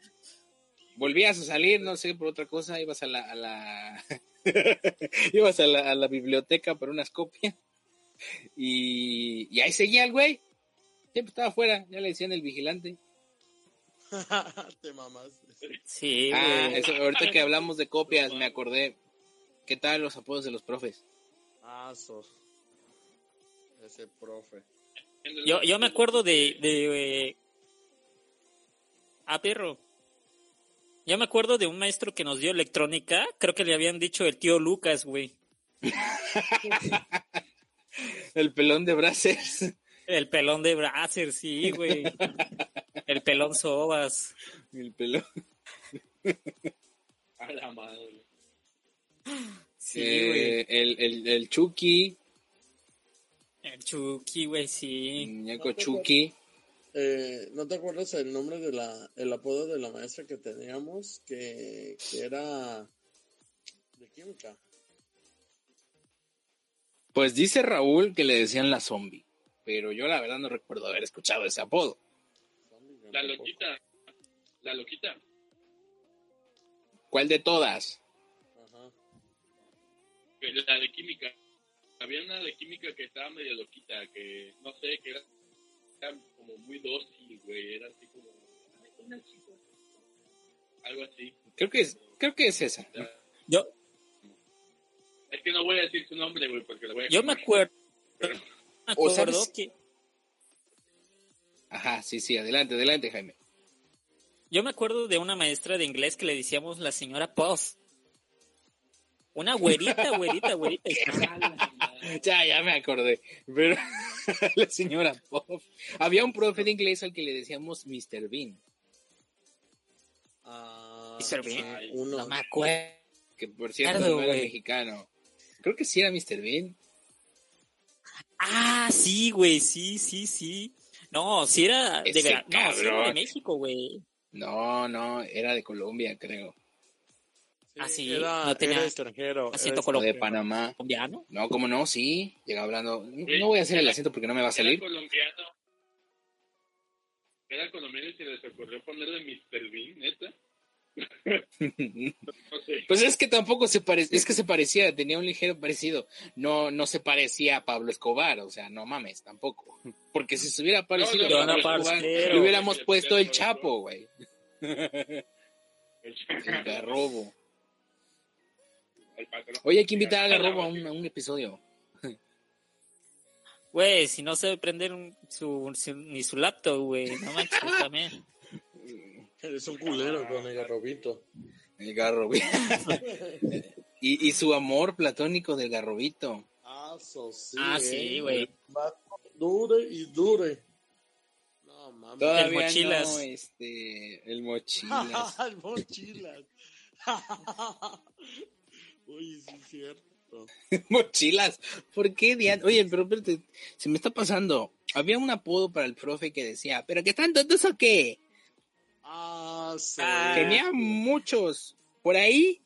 Volvías a salir, no sé, por otra cosa, ibas a la, a la... ibas a la, a la biblioteca por unas copias y, y ahí seguía el güey. Siempre estaba afuera, ya le decían el vigilante. Te mamaste. Sí, Ah, eso, ahorita que hablamos de copias, me acordé. ¿Qué tal los apodos de los profes? Ah, eso. Ese profe. Yo, yo me acuerdo de, de, eh, ah, perro. Yo me acuerdo de un maestro que nos dio electrónica, creo que le habían dicho el tío Lucas, güey. El pelón de Braces. El pelón de Bracer, sí, güey. El pelón Sobas. El pelón. A la madre. Sí, Eh, güey. el, el, el Chucky, El Chucky, güey, sí. muñeco Chucky. Eh, ¿No te acuerdas el nombre de la, el apodo de la maestra que teníamos? Que, que era de química. Pues dice Raúl que le decían la zombie, pero yo la verdad no recuerdo haber escuchado ese apodo. La loquita. La loquita. ¿Cuál de todas? Ajá. que La de química. Había una de química que estaba medio loquita, que no sé, que era, era como muy dócil, güey. Era así como. Algo así. Creo que es, creo que es esa. Yo, es que no voy a decir su nombre, güey, porque lo voy a. yo me acuerdo, Pero- O sabes- que, Ajá, sí, sí, adelante, adelante, Jaime. yo me acuerdo de una maestra de inglés que le decíamos la señora Puff. Una güerita, güerita, güerita. Ya, ya me acordé. Pero la señora Pop. Había un profe de inglés al que le decíamos Mr. Bean, Ah, Mr. Bean. sí, uno. No me acuerdo. que por cierto no era mexicano. Creo que sí era Mr. Bean. Ah, sí, güey, sí, sí, sí. No, sí era de Vera- No, sí era de. México, güey. No, no, era de Colombia, creo. Ah, sí, Era, no tenía era extranjero. acento era O de colombiano. Panamá. colombiano. No, como no, sí. Llega hablando. No voy a hacer el acento porque no me va a Era salir. colombiano. Era colombiano y se les ocurrió ponerle Mr. Bean, neta. Pues es que tampoco se parecía, es que se parecía, tenía un ligero parecido. No, no se parecía a Pablo Escobar, o sea, no mames, tampoco. Porque si se hubiera parecido No, a Pablo Escobar, le hubiéramos puesto el Chapo, güey. El, El garrobo. Oye, hay que invitar a garrobo a un, a un episodio. Güey, si no sabe prender un- su, su- ni su laptop, güey. No manches, también. Eres un culero con el garrobito. El garrobo. y, y su amor platónico del garrobito. Ah, so sí. Ah, eh. sí, güey. Va Dure y dure. No, mames. Todavía mochilas. no, este, el mochilas. el mochilas. Oye, sí es cierto. mochilas. ¿Por qué, Diana? Oye, pero espérate, se me está pasando. Había un apodo para el profe que decía, ¿pero qué están tontos o qué? Ah, sí. Tenía muchos. Por ahí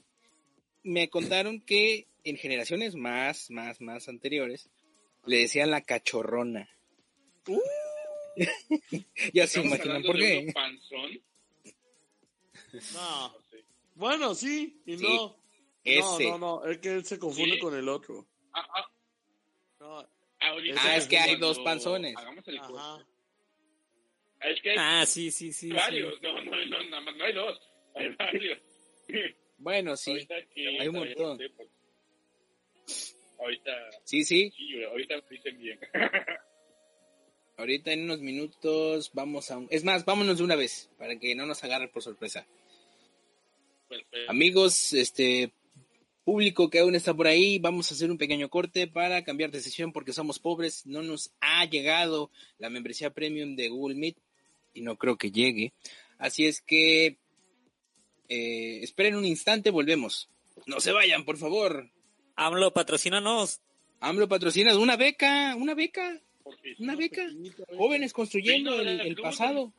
me contaron que en generaciones más, más, más anteriores le decían la cachorrona. ya se imaginan por qué. panzón. No. Bueno, sí y Sí, no. No, ese. no, no. Es que él se confunde Sí. con el otro. Ah, ah, No, Ah, es que hay dos panzones. hagamos el corte. ajá. Es que hay Ah, sí, sí, sí. sí. varios. No, no, no, nada más no hay dos. Hay varios. Bueno, sí. Hay un montón. Ahorita, Sí, sí. sí, ahorita me dicen bien. Ahorita en unos minutos vamos a un... Es más, vámonos de una vez para que no nos agarre por sorpresa. Perfecto. Amigos, este público que aún está por ahí, vamos a hacer un pequeño corte para cambiar de sesión porque somos pobres, no nos ha llegado la membresía premium de Google Meet y no creo que llegue. Así es que eh, esperen un instante, volvemos. No se vayan, por favor. AMLO, patrocínanos. AMLO patrocina una beca, una beca, una beca. Jóvenes construyendo Sí, no, el, pasado.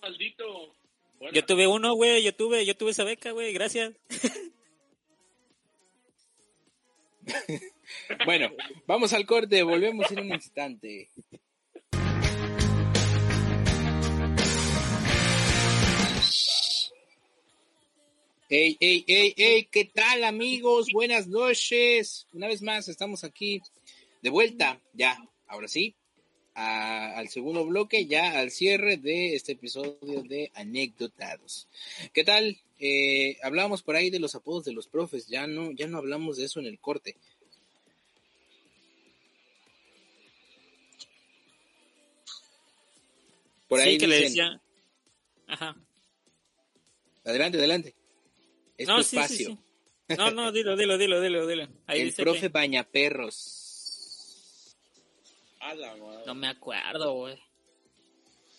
maldito. Bueno, Yo tuve uno, güey. Yo tuve, yo tuve esa beca, güey. Gracias. Bueno, vamos al corte, volvemos en un instante. Ey, ey, ey, ey, ¿qué tal amigos? Buenas noches. Una vez más estamos aquí de vuelta, ya, ahora sí, a- al segundo bloque, ya al cierre de este episodio de Anécdotados. ¿Qué tal? Eh, hablamos por ahí de los apodos de los profes, ya no, ya no hablamos de eso en el corte. Por ahí sí, que le decían. Ajá. Adelante, adelante. Es No, tu sí, sí, espacio. sí. No, no, dilo, dilo, dilo, dilo, dilo. Ahí El dice profe que- Bañaperros. a la madre. No me acuerdo, güey.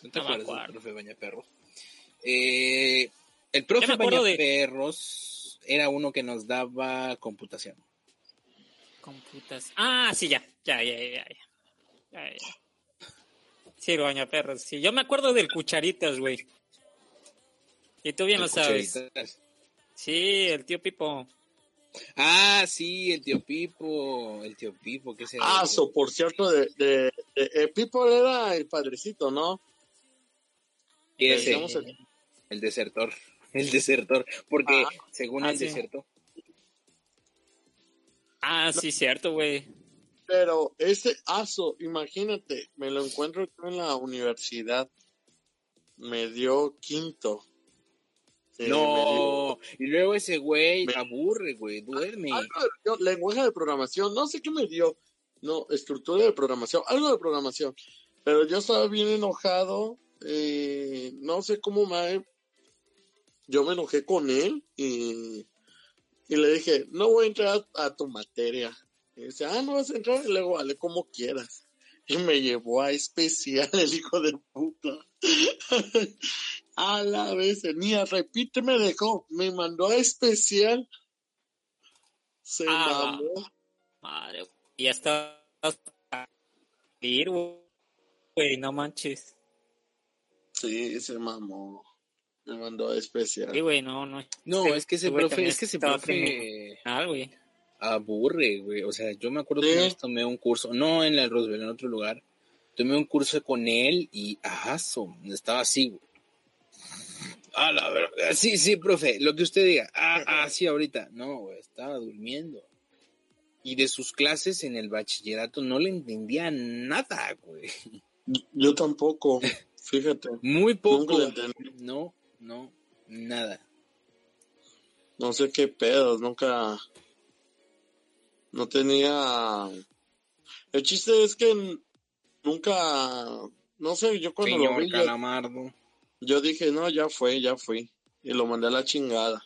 ¿No te No me acuerdas del acuerdo. profe Bañaperros? Eh, el profe acuerdo de- Bañaperros era uno que nos daba computación. Computas. Ah, sí, ya. Ya, ya, ya, ya. ya, ya. Sí, bañaperros. Sí, yo me acuerdo del cucharitas, güey. Y tú bien El lo sabes. Cucharitas. Sí, el tío Pipo. Ah, sí, el tío Pipo. El tío Pipo, ¿qué será? Ah, so, por cierto, de, de, de- eh, People era el padrecito, ¿no? Ese, el- el desertor. El desertor. Porque Ah. según Ah, el sí. deserto. Ah, sí, cierto, güey. Pero ese aso, imagínate, me lo encuentro en la universidad. Me dio quinto. Sí, no, y luego ese güey Me- aburre, güey, duerme. algo de- yo- lenguaje de programación, no sé qué me dio. No, estructura de programación, algo de programación. Pero yo estaba bien enojado. eh, no sé cómo me. Yo me enojé con él y, y le dije: No voy a entrar a, a tu materia. Y dice: Ah, no vas a entrar. Y luego, vale, como quieras. Y me llevó a especial el hijo de puta. A la vez, ni a repite me dejó. Me mandó a especial. Se Ah, mamó. Madre. Y hasta ir, güey. Güey, no manches. Sí, se mamó. Me mandó especial. Sí, güey, no, no. No, es que ese profe, es que ese profe Ah, güey. aburre, güey. O sea, yo me acuerdo Sí. que tomé un curso, no en la Roosevelt, en otro lugar. Tomé un curso con él y ajazo, estaba así, güey. Ah, la verdad. Sí, sí, profe, lo que usted diga. Ah, ah, sí, ahorita. No, güey, estaba durmiendo. Y de sus clases en el bachillerato no le entendía nada, güey. Yo tampoco, fíjate. Muy poco. Nunca le entendí. No, no, nada. No sé qué pedos, nunca. No tenía. El chiste es que nunca. No sé, yo cuando lo vi, yo, Calamardo. Yo dije, no, ya fue, ya fui. Y lo mandé a la chingada.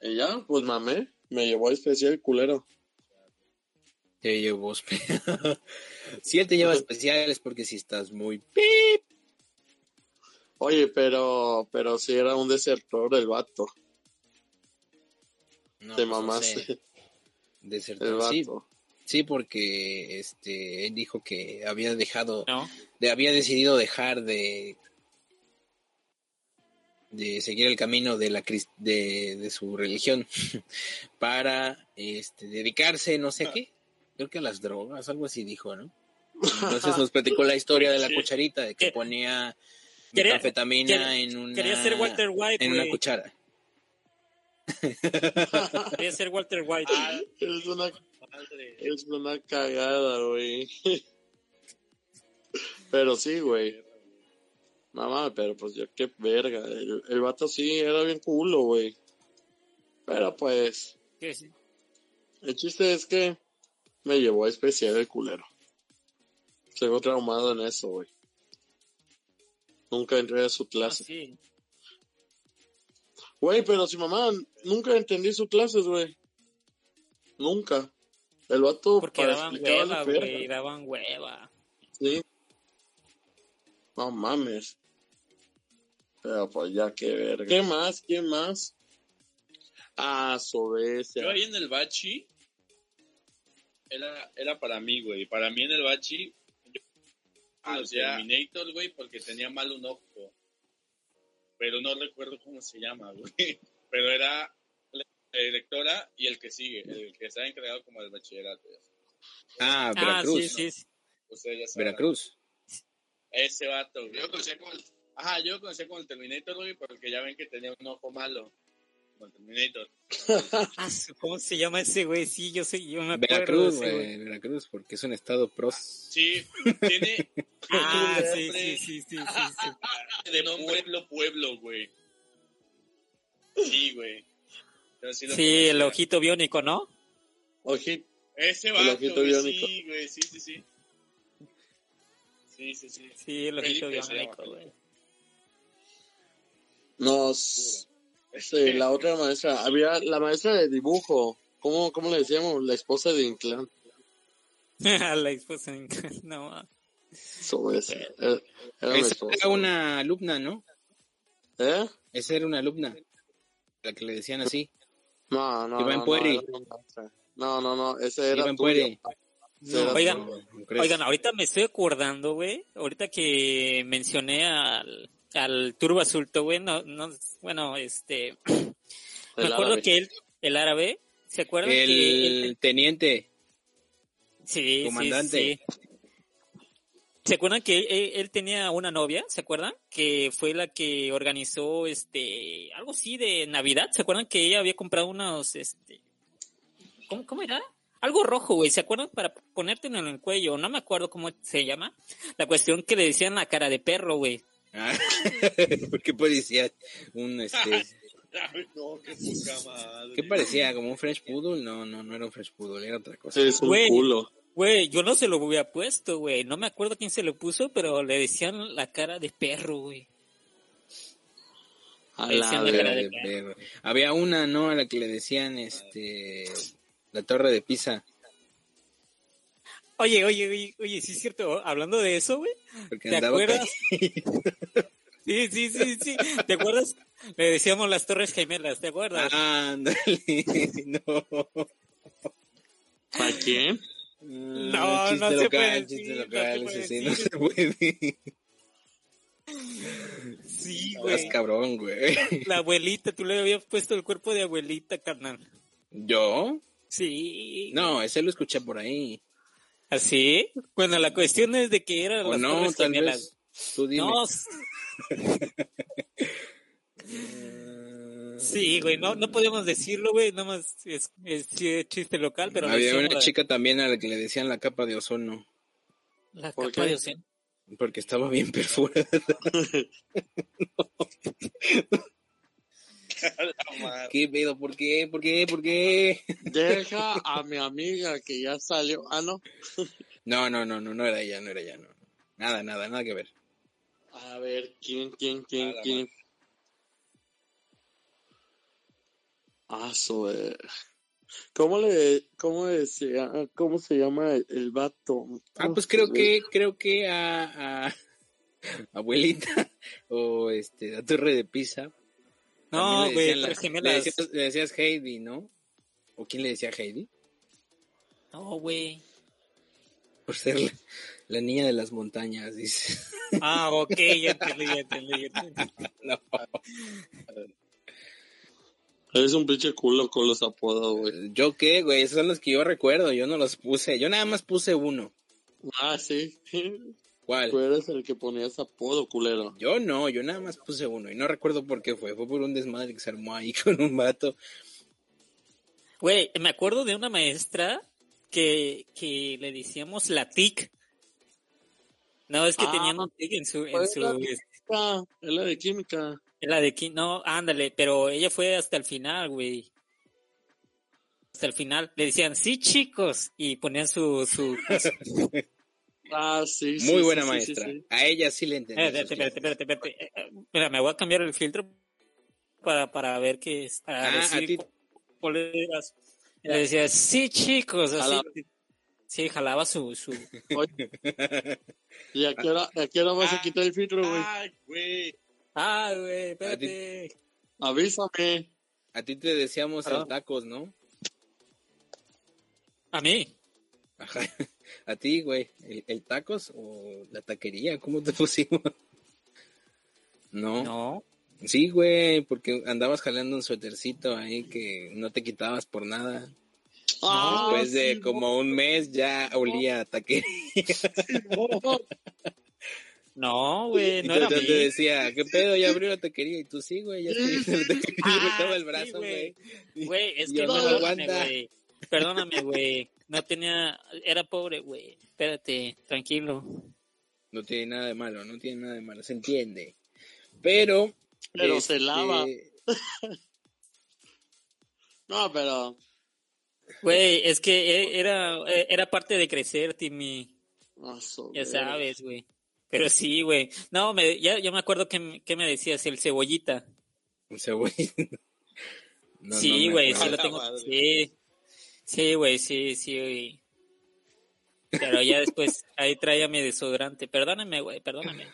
Y ya, pues mamé. Me llevó a especial el culero. Te llevó Si él te lleva especiales porque si estás muy pip. Oye, pero. Pero si era un desertor el vato. No, Te pues, no mamaste. sé. Desertor, El sí, vato. sí, porque este él dijo que había dejado, No. de- había decidido dejar de de seguir el camino de la cris- de, de su religión para este dedicarse no sé qué creo que a las drogas algo así dijo no entonces nos platicó la historia de la Sí. cucharita de que Que- ponía Quería- metanfetamina quería- en una Quería ser Walter White, en una cuchara Quería ser Walter White. Ah, Es una, madre. es una cagada, güey. Pero sí, güey. Mamá, pero pues yo qué verga. El, el vato sí era bien culo, güey. Pero pues, Sí, sí. el chiste es que me llevó a especial el culero. Sigo traumado en eso, güey. Nunca entré a su Ah, clase. sí. Güey, pero si mamá, nunca entendí sus clases, güey. Nunca. El vato Porque daban hueva, güey. Daban hueva. Sí. No mames. Pero pues ya qué verga. ¿Qué más? ¿Quién más? Ah, Sobesia. Yo ahí en el bachi era, era para mí, güey. Para mí en el bachi yo conocía a Terminator, güey, porque tenía mal un ojo. Pero no recuerdo cómo se llama, güey. Pero era la directora y el que sigue, el que está encargado como del bachillerato. ah Ah, Veracruz sí, sí. Ustedes ya saben. Veracruz Ese vato, güey. Yo conocía como el... Ajá, yo conocía como el Terminator, güey, porque ya ven que tenía un ojo malo. Como el Terminator. Ah, ¿Cómo se llama ese güey? Sí, yo sé, yo me acuerdo. Veracruz, güey, Veracruz, porque es un estado pros. Sí, tiene... Ah, sí, sí, sí, sí, sí, sí. De pueblo, pueblo, güey. Sí, güey. Sí, lo Sí, el ojito biónico, ¿no? Ojito. Ese el vato, ojito güey, biónico. sí, güey, sí, sí, sí. Sí, sí, sí. Sí, el ojito Felipe biónico, güey. Nos. Sí, la otra maestra. Había la maestra de dibujo. ¿Cómo, cómo le decíamos? La esposa de Inclán. la esposa en no. ma. Sobesia. Era, era Esa esposa. era una alumna, ¿no? ¿Eh? Esa era una alumna. La que le decían así. No, no. Iba en no, Pueri. no, no, no, no. Ese era Iba en tuyo. Pueri. Oigan. ¿no crees? Oigan, ahorita me estoy acordando, güey. Ahorita que mencioné al, al Turbo Azulto, güey. No, no, bueno, este. me El acuerdo árabe. que él, el árabe, ¿se acuerdan que él- El teniente. Sí, Comandante. sí. ¿Se acuerdan que él, él- él tenía una novia? ¿Se acuerdan? Que fue la que organizó este algo así de Navidad. ¿Se acuerdan que ella había comprado unos este ¿Cómo, cómo era? Algo rojo, güey. ¿Se acuerdan? Para ponértelo en el cuello. No me acuerdo cómo se llama. La cuestión que le decían la cara de perro, güey. ¿Por qué parecía un este no, qué poca madre. ¿Qué parecía? ¿Como un French Poodle? No, no, no era un French Poodle, era otra cosa. Es un Güey. culo. Güey, yo no se lo hubiera puesto, güey. No me acuerdo quién se lo puso, pero le decían la cara de perro, güey. A Le la decían la verga. cara de de perro. perro. Había una, ¿no? A la que le decían, este, la torre de Pisa. Oye, oye, oye, oye, sí es cierto. Hablando de eso, güey. Porque ¿Te andaba acuerdas? Sí, sí, sí, sí. ¿Te acuerdas? Le decíamos las Torres Gemelas, ¿te acuerdas? Ándale, no. ¿A quién? No chiste se local, puede chiste decir, no se puede no se puede. Sí, Estás güey. cabrón, güey. La abuelita, tú le habías puesto el cuerpo de abuelita, carnal. ¿Yo? Sí. No, ese lo escuché por ahí. ¿Así? Bueno, la cuestión es de que eran O las no, Torres tal Gemelas. vez. Tú dime. No. Sí, güey, no, no podemos decirlo, güey, nada más es, es, sí es chiste local, pero Había una la- chica también a la que le decían la capa de ozono, la ¿Por capa qué? de océano. porque estaba bien perforada. ¿Qué pedo? ¿Por qué? ¿Por qué? ¿Por qué? Deja a mi amiga que ya salió. Ah, no. No, no, no, no, no era ella, no era ella, no. Nada, nada, nada que ver. A ver, ¿quién, quién, quién, Nada quién? Ah, su, eh. ¿Cómo le, cómo decía, cómo se llama el, el vato? Ah, pues creo que, creo que a, a abuelita o este, a Torre de Pisa. No, güey, Torres le, decías, le decías Heidi, ¿no? ¿O quién le decía Heidi? No, güey. Por ser la, la niña de las montañas, dice. Ah, ok, ya entendí, ya entendí, ya entendí. No. Es un pinche culo con los apodos, güey. ¿Yo qué, güey? Esos son los que yo recuerdo, yo no los puse. Yo nada más puse uno. Ah, sí. ¿Cuál? Tú eres el que ponías apodo, culero. Yo no, yo nada más puse uno y no recuerdo por qué fue. Fue por un desmadre que se armó ahí con un vato. Güey, me acuerdo de una maestra que, que le decíamos la TIC. No, es que Ah, tenían un TIC en su, en su, la es- Ah, es la de química. la de qui- no, ándale, pero ella fue hasta el final, güey. Hasta el final. Le decían, sí, chicos, y ponían su, su, Ah, sí. Muy sí, buena sí, maestra. sí. A ella sí le entendí. Espérate, espérate, espérate, espérate. Eh, eh, Mira, me voy a cambiar el filtro para, para ver qué es. Para Ah, decir a ti- Le decía, sí, chicos, así. Sí, jalaba su, su. ¿Y a qué hora, a qué hora vas a Ah. quitar el filtro, güey? Ay, güey. Güey, espérate. Avísame. A ti te decíamos Ah. el tacos, ¿no? A mí. Ajá. A ti, güey. ¿El, el tacos o la taquería? ¿Cómo te pusimos? No. No. Sí, güey, porque andabas jalando un suétercito ahí que no te quitabas por nada. Ah, Después de como un mes ya olía a taquería. no. No, güey, no era entonces te decía, ¿qué pedo? Ya abrió la taquería. Y tú sí, güey, ya estoy la taquería. Y me Ah, daba el sí, brazo, güey. güey. Güey, es que no, perdóname, aguanta. Perdóname, güey. No tenía, era pobre, güey. Espérate, tranquilo. No tiene nada de malo, no tiene nada de malo, se entiende. Pero. Pero se este, lava. No, pero. Güey, es que e- era, e- era parte de crecer, Timmy. ah, Ya sabes, güey. Pero sí, güey. No, me, ya, ya me acuerdo que, me- que me decías, el cebollita. Un cebolla. No, sí, no güey, sí acuerdo. lo tengo. madre. Sí, sí, güey, sí, sí. Pero ya después, ahí traía mi desodorante. Perdóname, güey, perdóname.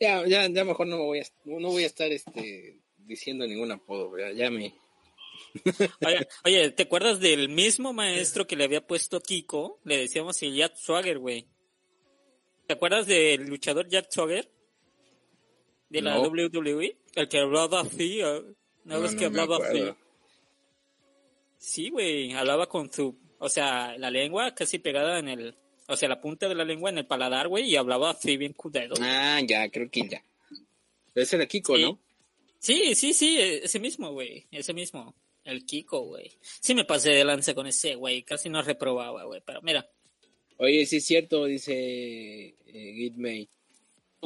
Ya, ya, ya mejor no me voy a, no voy a estar este, diciendo ningún apodo, güey, ya me. Oye, oye, ¿te acuerdas del mismo maestro que le había puesto Kiko? Le decíamos el Jack Swagger, güey. ¿Te acuerdas del luchador Jack Swagger? De la No. WWE. El que hablaba así. ¿eh? ¿No, No, no que hablaba así? Sí, güey. Hablaba con su. O sea, la lengua casi pegada en el. O sea, la punta de la lengua en el paladar, güey. Y hablaba así bien culero. Ah, ya, creo que ya. Ese era Kiko, Sí. ¿no? Sí, sí, sí, e- ese mismo, güey, ese mismo, el Kiko, güey. Sí me pasé de lanza con ese, güey, casi no reprobaba, güey, pero mira. Oye, sí es cierto, dice eh, Gitmay.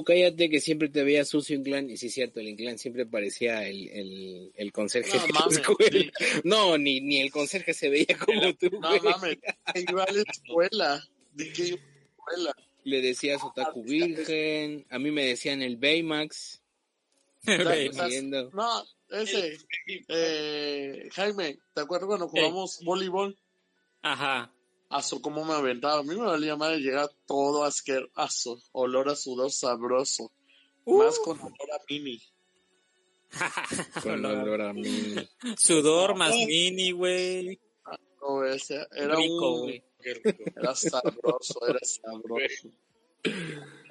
Tú cállate que siempre te veía sucio Inclán. Y sí es cierto, el Inclán siempre parecía el, el, el conserje No de la mames, escuela. sí. No, ni, ni el conserje se veía como tú, No güey. mames. Iba a la escuela. A la escuela. Le decías Otaku Virgen. A mí me decían el Baymax. No, ese. Eh, Jaime, ¿te acuerdas cuando jugamos voleibol? Ajá. Aso, cómo me aventaba. A mí me valía madre llegar todo asqueroso. Olor a sudor sabroso. Más con olor a mini. Con olor a mí. Sudor más mini, güey. No, ese era Rico, un... güey. Qué rico. Era sabroso, era sabroso.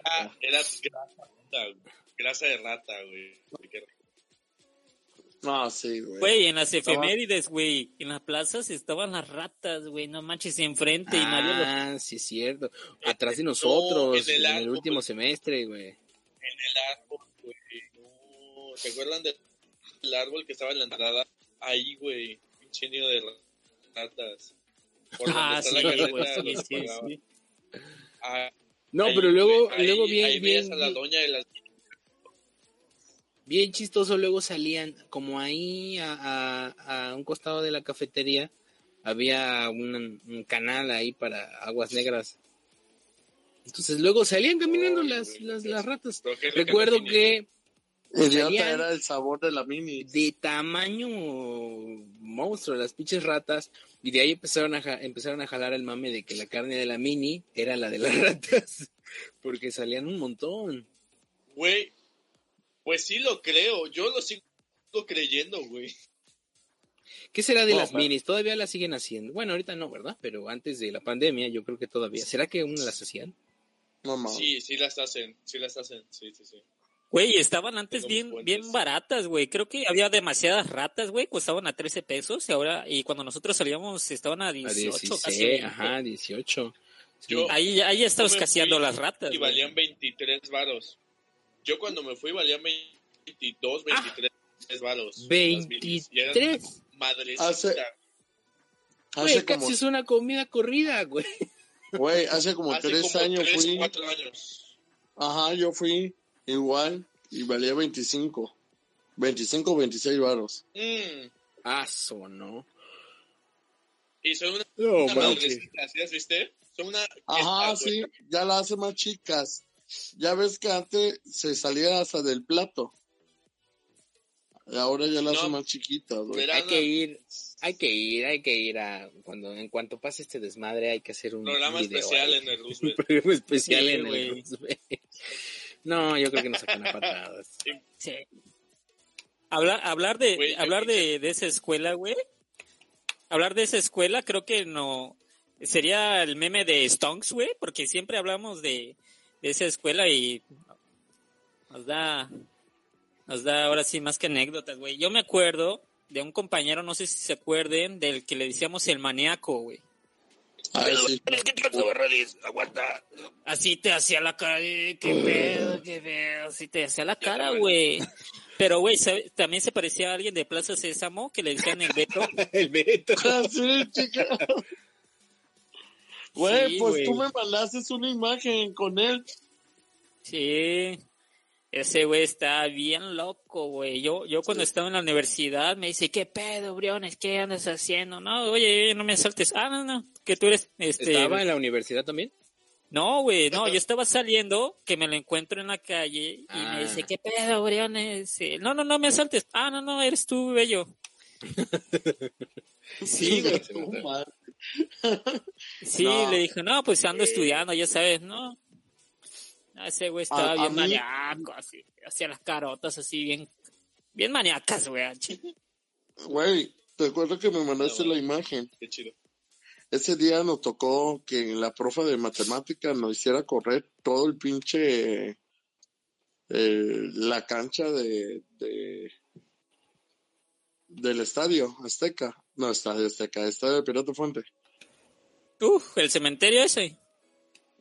Ah, era grasa. grasa de rata, güey. Ah, sí, güey. Güey, en las efemérides, güey, en las plazas estaban las ratas, güey, no manches, enfrente y nadie. Ah, sí es cierto. Atrás de nosotros, en el en el árbol. último semestre, güey. En el árbol, güey. No, ¿Se acuerdan del árbol que estaba en la entrada? Ahí, güey. Pinche nido de ratas. Por Ah, sí, güey, sí, sí, sí. Ah, No, ahí, pero luego, ahí- luego bien, ahí veías bien, a la bien, doña de las bien chistoso, luego salían, como ahí a, a- a un costado de la cafetería, había un, un canal ahí para aguas negras. Entonces luego salían caminando las, las, las ratas. Recuerdo que Idiota era el sabor de la mini. de tamaño monstruo las pinches ratas y de ahí empezaron a empezaron a jalar el mame de que la carne de la mini era la de las ratas porque salían un montón Güey, pues sí lo creo. Yo lo sigo creyendo, güey. ¿qué será de No, las minis? todavía las siguen haciendo bueno ahorita no verdad pero antes de la pandemia yo creo que todavía será que aún las hacían No mames. Sí, sí las hacen. Sí las hacen. Sí, sí, sí. Güey, estaban antes bien, bien baratas, güey. Creo que había demasiadas ratas, güey. Costaban a 13 pesos y ahora, y cuando nosotros salíamos estaban a a 18, 16 casi 20. ajá 18 Sí. Yo- Ahí, ahí me escaseando las ratas. Y güey. valían 23 varos. Yo cuando me fui valían 22, 23 varos. las minis. Y eran 23 Madrecita. Hace- Güey, Hace casi como, es una comida corrida güey güey, hace como Hace tres como años 3, fui. 4 años. Ajá, yo fui igual y valía 25. 25 26 varos. Mm. aso no Y son una, no una madrecita, ¿sí las viste? Son una... Ajá, esta, sí, ya la hace más chicas. Ya ves que antes se salía hasta del plato. Y ahora ya la hace No, más chiquitas, güey. Era hay que ir, hay que ir, hay que ir a cuando en cuanto pase este desmadre hay que hacer un programa video especial ahí. en el un Roosevelt. programa especial Sí, en el Roosevelt. No, yo creo que nos sacan a patadas. Sí. Hablar, hablar de, hablar de, de esa escuela, güey. Hablar de esa escuela creo que no sería el meme de Stonks, güey, porque siempre hablamos de, de esa escuela y nos da, nos da ahora sí más que anécdotas, güey. Yo me acuerdo de un compañero, no sé si se acuerden, del que le decíamos el maníaco, güey. Ay, sí. Así te hacía la cara, de, qué pedo, qué pedo, así te hacía la cara, güey. Pero, güey, también se parecía a alguien de Plaza Sésamo que le decían el Beto. El Beto. Ah. Güey, Sí, pues güey. tú me mandaste una imagen con él. Sí, ese güey está bien loco, güey. Yo, yo cuando estaba en la universidad me dice, ¿qué pedo, Briones? ¿Qué andas haciendo? No, oye, no me saltes. Ah, no, no, que tú eres, este... ¿Estaba en la universidad también? No, güey, no, yo estaba saliendo, que me lo encuentro en la calle y Ah. me dice, ¿qué pedo, Briones? Eh, No, no, no me asaltes. Ah, no, no, eres tú, bello. Sí, güey. Tu madre. Sí, No. le dije, no, pues ando estudiando, ya sabes, ¿no? Ah, Ese güey estaba A- a bien mí- maníaco, así, hacía las carotas así bien, bien maníacas, güey. Güey, te acuerdo que me mandaste No, la imagen. Qué chido. Ese día nos tocó que la profa de matemática nos hiciera correr todo el pinche eh, la cancha de, de del estadio Azteca. No, estadio Azteca, estadio de Pirata Fuente. Uf, el cementerio ese.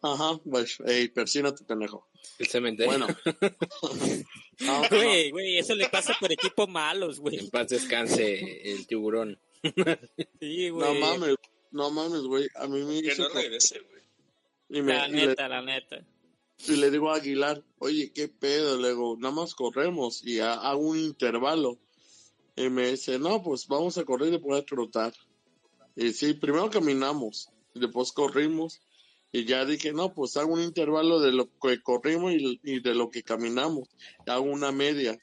Ajá, pues, ey, persínate, pendejo. El cementerio. Bueno. No, no, Güey, güey, eso le pasa por equipos malos, En güey. paz descanse el tiburón. Sí, no mames, no mames, güey. A mí me Que hizo no regrese, güey. La le, neta, la neta. y le digo a Aguilar, oye, qué pedo, le digo, nada más corremos y ha- hago un intervalo. Y me dice, no, pues vamos a correr y después a trotar. Y sí, primero caminamos, y después corrimos. Y ya dije, no, pues hago un intervalo de lo que corrimos y, y de lo que caminamos. Hago una media.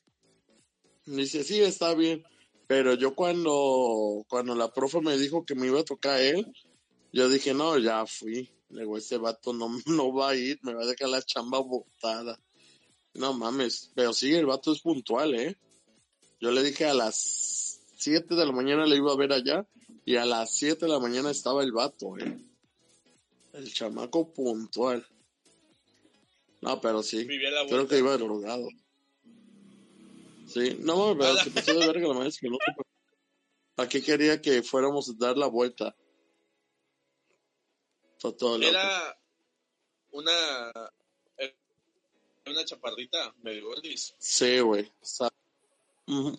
Dice, sí, está bien. Pero yo cuando, cuando la profe me dijo que me iba a tocar él, yo dije, no, ya fui. Le ese vato no, no va a ir, me va a dejar la chamba botada. No mames, pero sí, el vato es puntual, ¿eh? Yo le dije a las 7 de la mañana le iba a ver allá y a las 7 de la mañana estaba el vato, ¿eh? El chamaco puntual. No, pero sí, creo que iba drogado. Sí, no, pero se pasó de verga la maestra que no supo. ¿A qué quería que fuéramos a dar la vuelta? Todo. Era una. Una chaparrita, medio gordis. Sí, güey.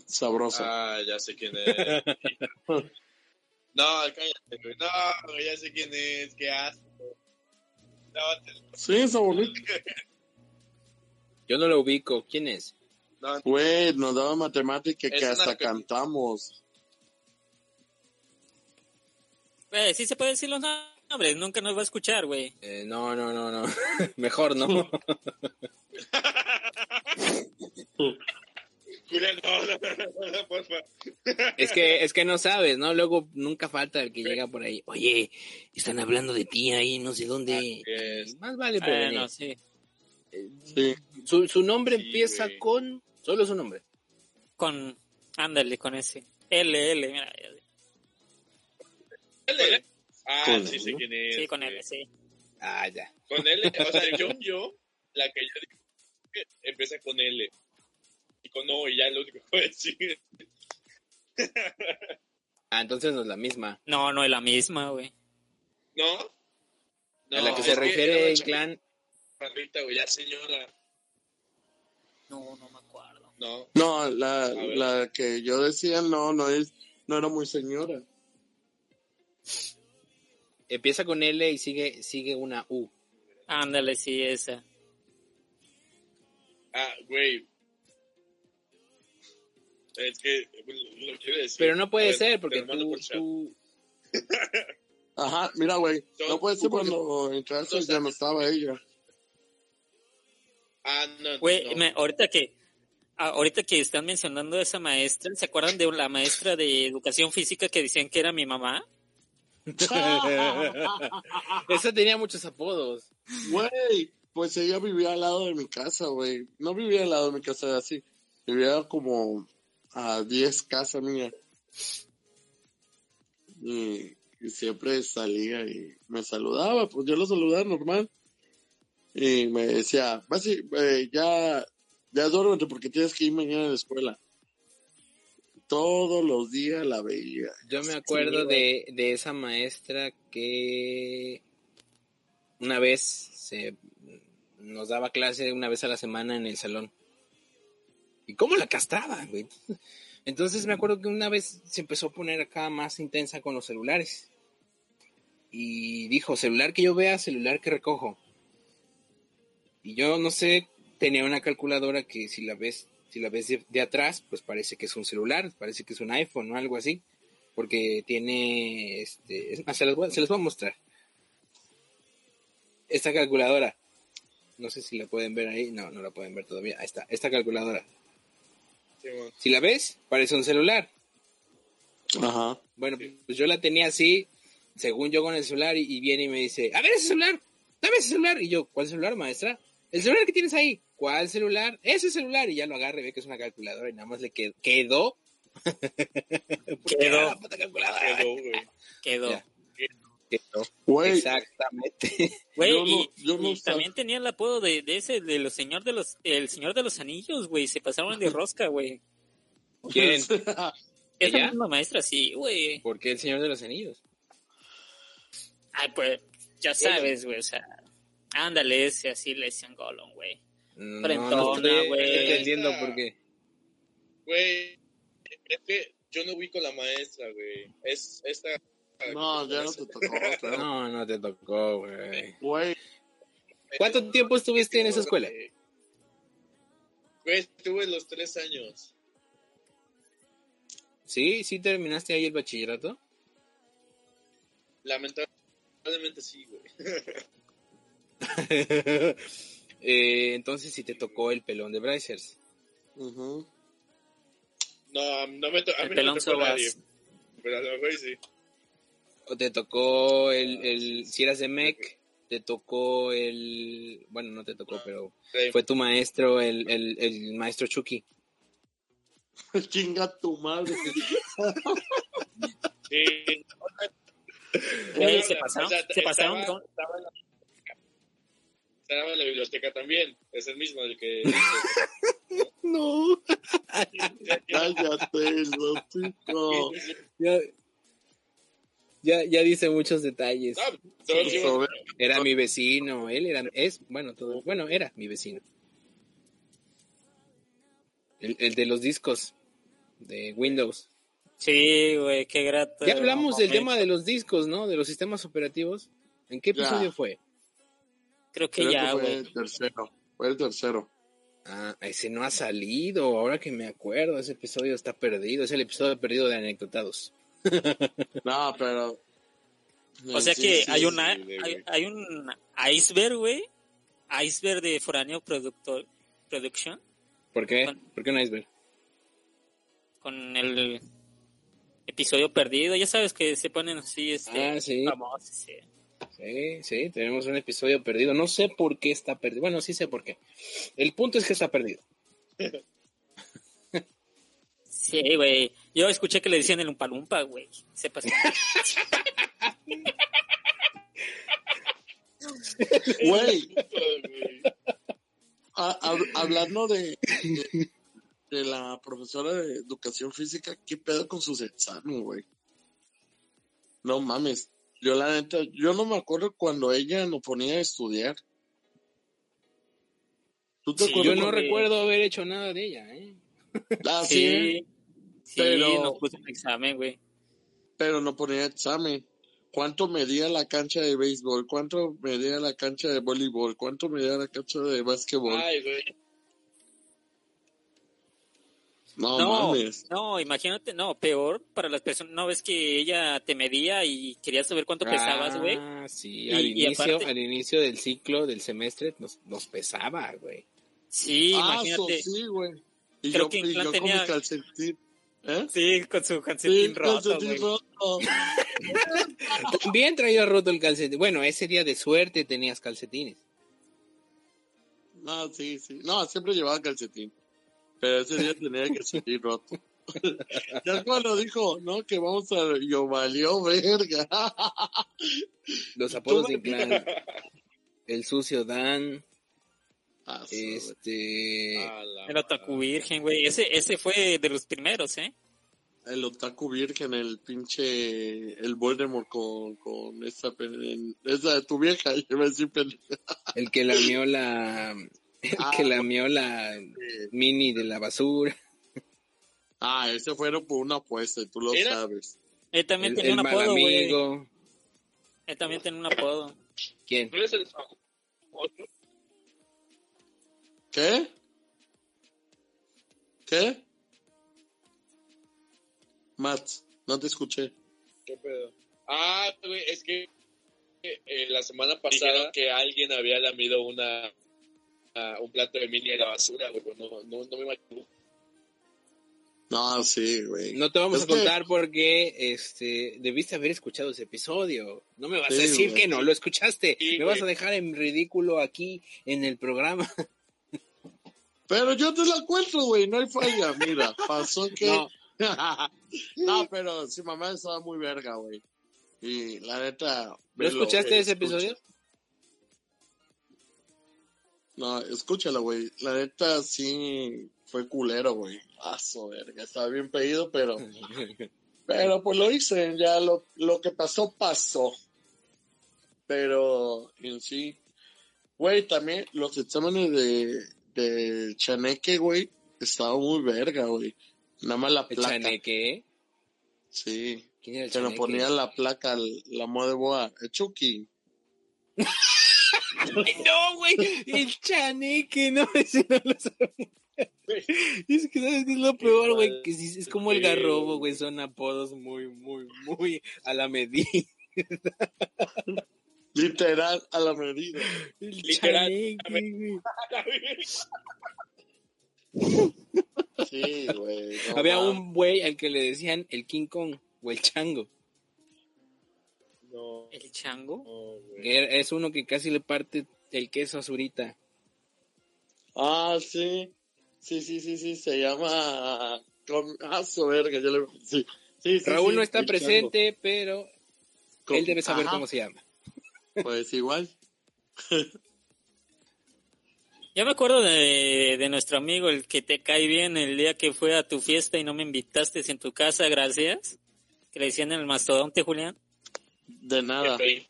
Sabroso. Ah, ya sé quién es. no, cállate, güey. No, ya sé quién es. Qué asco. No, te- Sí, está bonito. Yo no lo ubico. ¿Quién es? no, Güey, nos daba matemática que hasta que- cantamos. Güey, sí se puede decir los nombres, nunca nos va a escuchar, güey. Eh, no, no, no, no. Mejor no. Julián, no, no, no, no, porfa. Es que, es que no sabes, ¿no? Luego nunca falta el que llega por ahí. Oye, están hablando de ti ahí, no sé dónde. Más vale prevenir. Bueno, sí. Sí. Su, su nombre Sí, empieza güey. con. Solo su nombre. Con, ándale, con ese. L, L, mira. L. Ah, Con sí sé L. quién es. Sí, con. L, sí. Ah, ya. Con L, o sea, yo, yo, la que yo digo que empieza con L. Y con O, y ya es lo único que puedo decir. Ah, entonces no es la misma. No, no es la misma, güey. ¿No? a la que se refiere una en clan. chaparrita, güey, ya señora. No, no me acuerdo. No. No, la, la que yo decía no, no es, no era muy señora. Empieza con L y sigue, sigue una U. Ándale, sí, esa. Ah, güey. Es que lo quiero decir. Pero no puede ver, ser porque tú, por chat. tú- Ajá, mira, güey, no puede ser cuando entraste ya no estaba ella. Ah, no, Güey, no. me- ahorita que ah, ahorita que están mencionando a esa maestra, ¿se acuerdan de la maestra de educación física que decían que era mi mamá? Esa tenía muchos apodos. Güey, pues ella vivía al lado de mi casa, güey. No vivía al lado de mi casa así. Vivía como a 10 casas mía. Y, y siempre salía y me saludaba, pues yo lo saludaba normal. Y me decía, vas y, eh, ya, ya duérmete porque tienes que ir mañana a la escuela. Todos los días la veía. Yo me acuerdo Sí, de, de esa maestra que una vez se nos daba clase una vez a la semana en el salón. ¿Y cómo la castraban, güey? Entonces me acuerdo que una vez se empezó a poner acá más intensa con los celulares. Y dijo, celular que yo vea, celular que recojo. Y yo no sé, tenía una calculadora que si la ves, si la ves de, atrás, pues parece que es un celular, parece que es un iPhone o algo así. Porque tiene, este, se las voy, se las voy a mostrar. Esta calculadora. No sé si la pueden ver ahí. No, no la pueden ver todavía. Ahí está, esta calculadora. Si la ves, parece un celular. Ajá. Bueno, pues yo la tenía así, según yo con el celular, y, y viene y me dice, a ver ese celular, dame ese celular. Y yo, ¿cuál celular, maestra? El celular que tienes ahí. ¿Cuál celular? Ese celular. Y ya lo agarra y ve que es una calculadora y nada más le qued- quedó. Quedó. puta calculadora. Quedó, güey. Quedó. Ya. Güey, Exactamente. Güey, Yo no- y, yo no y también tenía el apodo de, de ese, de los señor de los, el señor de los anillos, güey, se pasaron de rosca, güey. ¿Quién? Esa ¿Ella? misma maestra, sí, güey. ¿Por qué el Señor de los Anillos? Ay, pues, ya sabes, güey, o sea, ándale, ese así le decían Gollum, güey. No, Frentona, no estoy güey. entendiendo por qué. Güey, es que yo no ubico la maestra, güey. Es esta. No, ya no te tocó. claro. No, no te tocó, güey. Güey, ¿Cuánto tiempo estuviste en esa escuela? Güey, estuve los tres años. ¿Sí? ¿Sí terminaste ahí el bachillerato? Lamentablemente sí, güey. Eh, entonces sí te tocó el pelón de Brazers. ujú. No, no me, to a El mí no pelón me tocó nadie. Pero a lo mejor sí. O te tocó el, el si eras de MEC, te tocó el, bueno, no te tocó, pero Sí. fue tu maestro, el, el, el maestro Chucky. Chinga tu madre. Sí. Güey, se O pasaron, sea, se pasaron estaba- con- Estaba en la. Estaba en la biblioteca también. Es el mismo el que. No. Cállate, Lotito. Ya, ya, dice muchos detalles. Sobre- Era mi vecino, él era, es, bueno, todo, bueno, era mi vecino. El, el de los discos de Windows. Sí, güey, qué grato. Ya hablamos del tema de los discos, ¿no? De los sistemas operativos. ¿En qué Ya. episodio fue? Creo que Creo ya, que fue güey. el tercero. Fue el tercero. Ah, ese no ha salido, ahora que me acuerdo, ese episodio está perdido, es el episodio perdido de Anecdotados. No, pero. O sea Sí, que sí, hay, una, hay, hay un iceberg, güey. Iceberg de Foráneo Productor, Production. ¿Por qué? Bueno. ¿Por qué un iceberg? Con el episodio perdido. Ya sabes que se ponen así, este, Ah, sí. famosos, sí. Sí, sí, tenemos un episodio perdido. No sé por qué está perdido. Bueno, sí sé por qué. El punto es que está perdido. Sí, güey. Yo escuché que le decían el Umpalumpa, güey. Sepas. Güey, a- hab- hablando de, de, de la profesora de educación física, ¿qué pedo con sus exámenes, güey? No mames. Yo la neta, yo no me acuerdo cuando ella nos ponía a estudiar. ¿Tú te Sí, acuerdas? Yo no recuerdo haber hecho nada de ella, ¿eh? Ah, sí, Sí. Sí, Pero- nos puso un examen, güey. pero no ponía examen. ¿Cuánto medía la cancha de béisbol? ¿Cuánto medía la cancha de voleibol? ¿Cuánto medía la cancha de básquetbol? Ay, güey. no, No, mames. no, imagínate, no, peor para las personas. No ves que ella te medía y quería saber cuánto pesabas, güey. Ah, sí, Y- al, y inicio, aparte- al inicio del ciclo, del semestre, nos, nos pesaba, güey. Sí, Ah, imagínate. so, sí, güey. Y Creo yo, que y yo con tenía- mi calcetín. ¿Eh? Sí, con su Sí, calcetín roto, calcetín roto. También traía roto el calcetín. Bueno, ese día de suerte tenías calcetines. No, sí, sí. No, siempre llevaba calcetín. Pero ese día tenía calcetín roto. ya cuando dijo, no, que vamos a... Yo valió verga. Los apodos de Inclán. El sucio Dan. Ah. Este. El otaku virgen, güey. Ese, ese fue de los primeros, ¿eh? El otaku virgen, el pinche... El Voldemort con, con esa... pen- Esa de tu vieja, yo pendeja. El que lamió la. El Ah, que lamió la mini de la basura. Ah, ese fueron por una apuesta, tú lo Era- sabes. Él también El, tenía el un mal apodo, güey. amigo. Él también tenía un apodo. ¿Quién? ¿No eres el otro? ¿Qué? ¿Qué? Matt, no te escuché. ¿Qué pedo? Ah, güey, es que eh, la semana pasada que alguien había lamido una, a- un plato de mini de la basura, güey, pero no, no, no me imagino. No, sí, güey. No te vamos Es a que- contar porque este debiste haber escuchado ese episodio. No me vas a decir güey. que no lo escuchaste. Sí, me vas a dejar en ridículo aquí en el programa. Pero yo te la cuento, güey, no hay falla. Mira, pasó que... No. No, pero si mamá estaba muy verga, güey. Y la neta... ¿Lo escuchaste ese escucha. episodio? No, escúchala, güey. La neta sí fue culero, güey. Paso, verga. Estaba bien pedido, pero... Pero pues lo hice, ya lo, lo que pasó, pasó. Pero en sí, güey, también los exámenes de, de Chaneque, güey, estaban muy verga, güey. Nada más la ¿El placa. chaneque? Sí, ¿Quién era el que nos chaneque? ponía la placa, la moda de boa, el Chucky. No, güey, el chaneque, no, ese no lo sabía. Es que sabes que es lo peor, güey, que sí, es como el garrobo, güey, son apodos muy, muy, muy a la medida. Literal, a la medida. El Literal. Sí, güey. no Había un güey al que le decían el King Kong o el chango. No, ¿El chango? no, es uno que casi le parte el queso a Zurita. Ah, sí. Sí, sí, sí, sí, se llama... Ah, su verga, yo le... Sí, sí, sí, Raúl sí, no está presente, pero chango. Él debe saber Ajá, cómo se llama. Pues igual. Yo me acuerdo de, de nuestro amigo, el que te cae bien el día que fue a tu fiesta y no me invitaste en tu casa, gracias. Que le decían el mastodonte, Julián. De nada. Sí.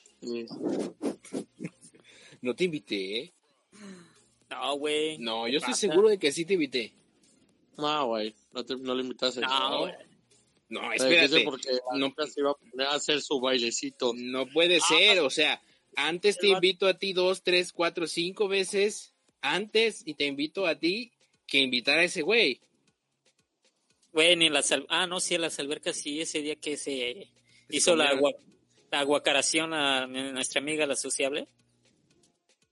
No te invité, ¿eh? No, güey. No, yo estoy Pasa. seguro de que sí te invité. No, güey, no, te- no le invitaste. No, güey. No, espérate. porque No, se iba a poner a hacer su bailecito. no puede ser, o sea, antes te invito a ti dos, tres, cuatro, cinco veces antes y te invito a ti que invitar a ese güey. Güey, ni las al- Ah, no, sí, en las albercas sí, ese día que se hizo la, agua- la aguacaración a nuestra amiga la sociable.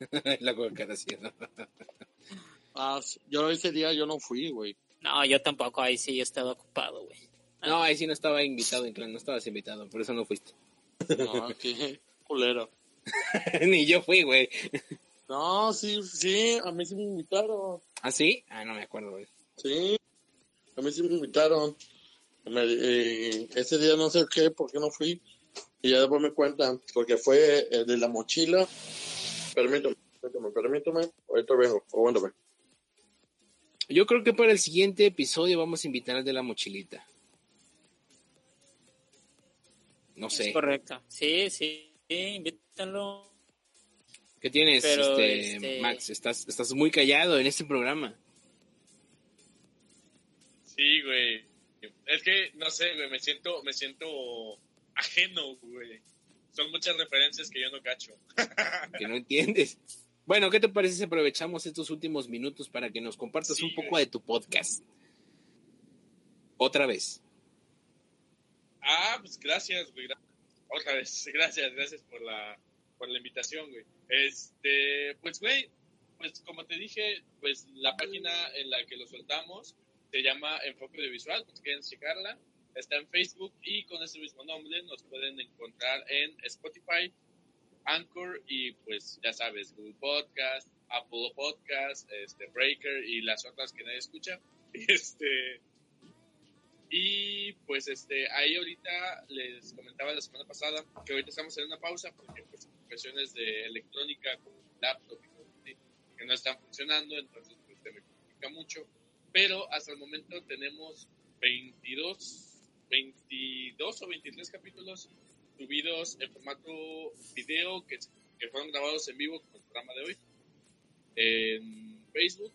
La cooperación. Ah, yo ese día yo no fui, güey. No, yo tampoco, ahí sí, yo estaba ocupado, güey. No, ahí sí no estaba invitado, en clan, no estabas invitado, por eso no fuiste. No, qué culero. Ni yo fui, güey. No, sí, sí, a mí sí me invitaron. ¿Ah, sí? Ah, no me acuerdo, güey. Sí, a mí sí me invitaron. Me- eh, ese día no sé qué, por qué no fui. Y ya después me cuentan, porque fue el de la mochila. Permítame, permítame, permítame. Ahorita vengo, aguántame. Yo creo que para el siguiente episodio vamos a invitar al de la mochilita. No Es sé. correcto. Sí, sí, sí, invítalo. ¿Qué tienes, Pero, este, este- Max? Estás, estás muy callado en este programa. Sí, güey. Es que, no sé, güey, me siento, me siento ajeno, güey. Son muchas referencias que yo no cacho. Que no entiendes. Bueno, ¿qué te parece si aprovechamos estos últimos minutos para que nos compartas Sí, un poco güey. de tu podcast? Otra vez. Ah, pues gracias, güey. gra- Otra vez, gracias, gracias por la, por la invitación, güey. Este, pues, güey, pues como te dije, pues la página en la que lo soltamos se llama Enfoque Audiovisual, pues quieren checarla. Está en Facebook y con ese mismo nombre nos pueden encontrar en Spotify, Anchor y pues ya sabes, Google Podcast, Apple Podcast, este, Breaker y las otras que nadie escucha. Este, y pues este, ahí ahorita les comentaba la semana pasada que ahorita estamos en una pausa porque pues cuestiones de electrónica como laptop así, que no están funcionando, entonces pues se me complica mucho. Pero hasta el momento tenemos 22, 22 o 23 capítulos subidos en formato video que, que fueron grabados en vivo con el programa de hoy. En Facebook,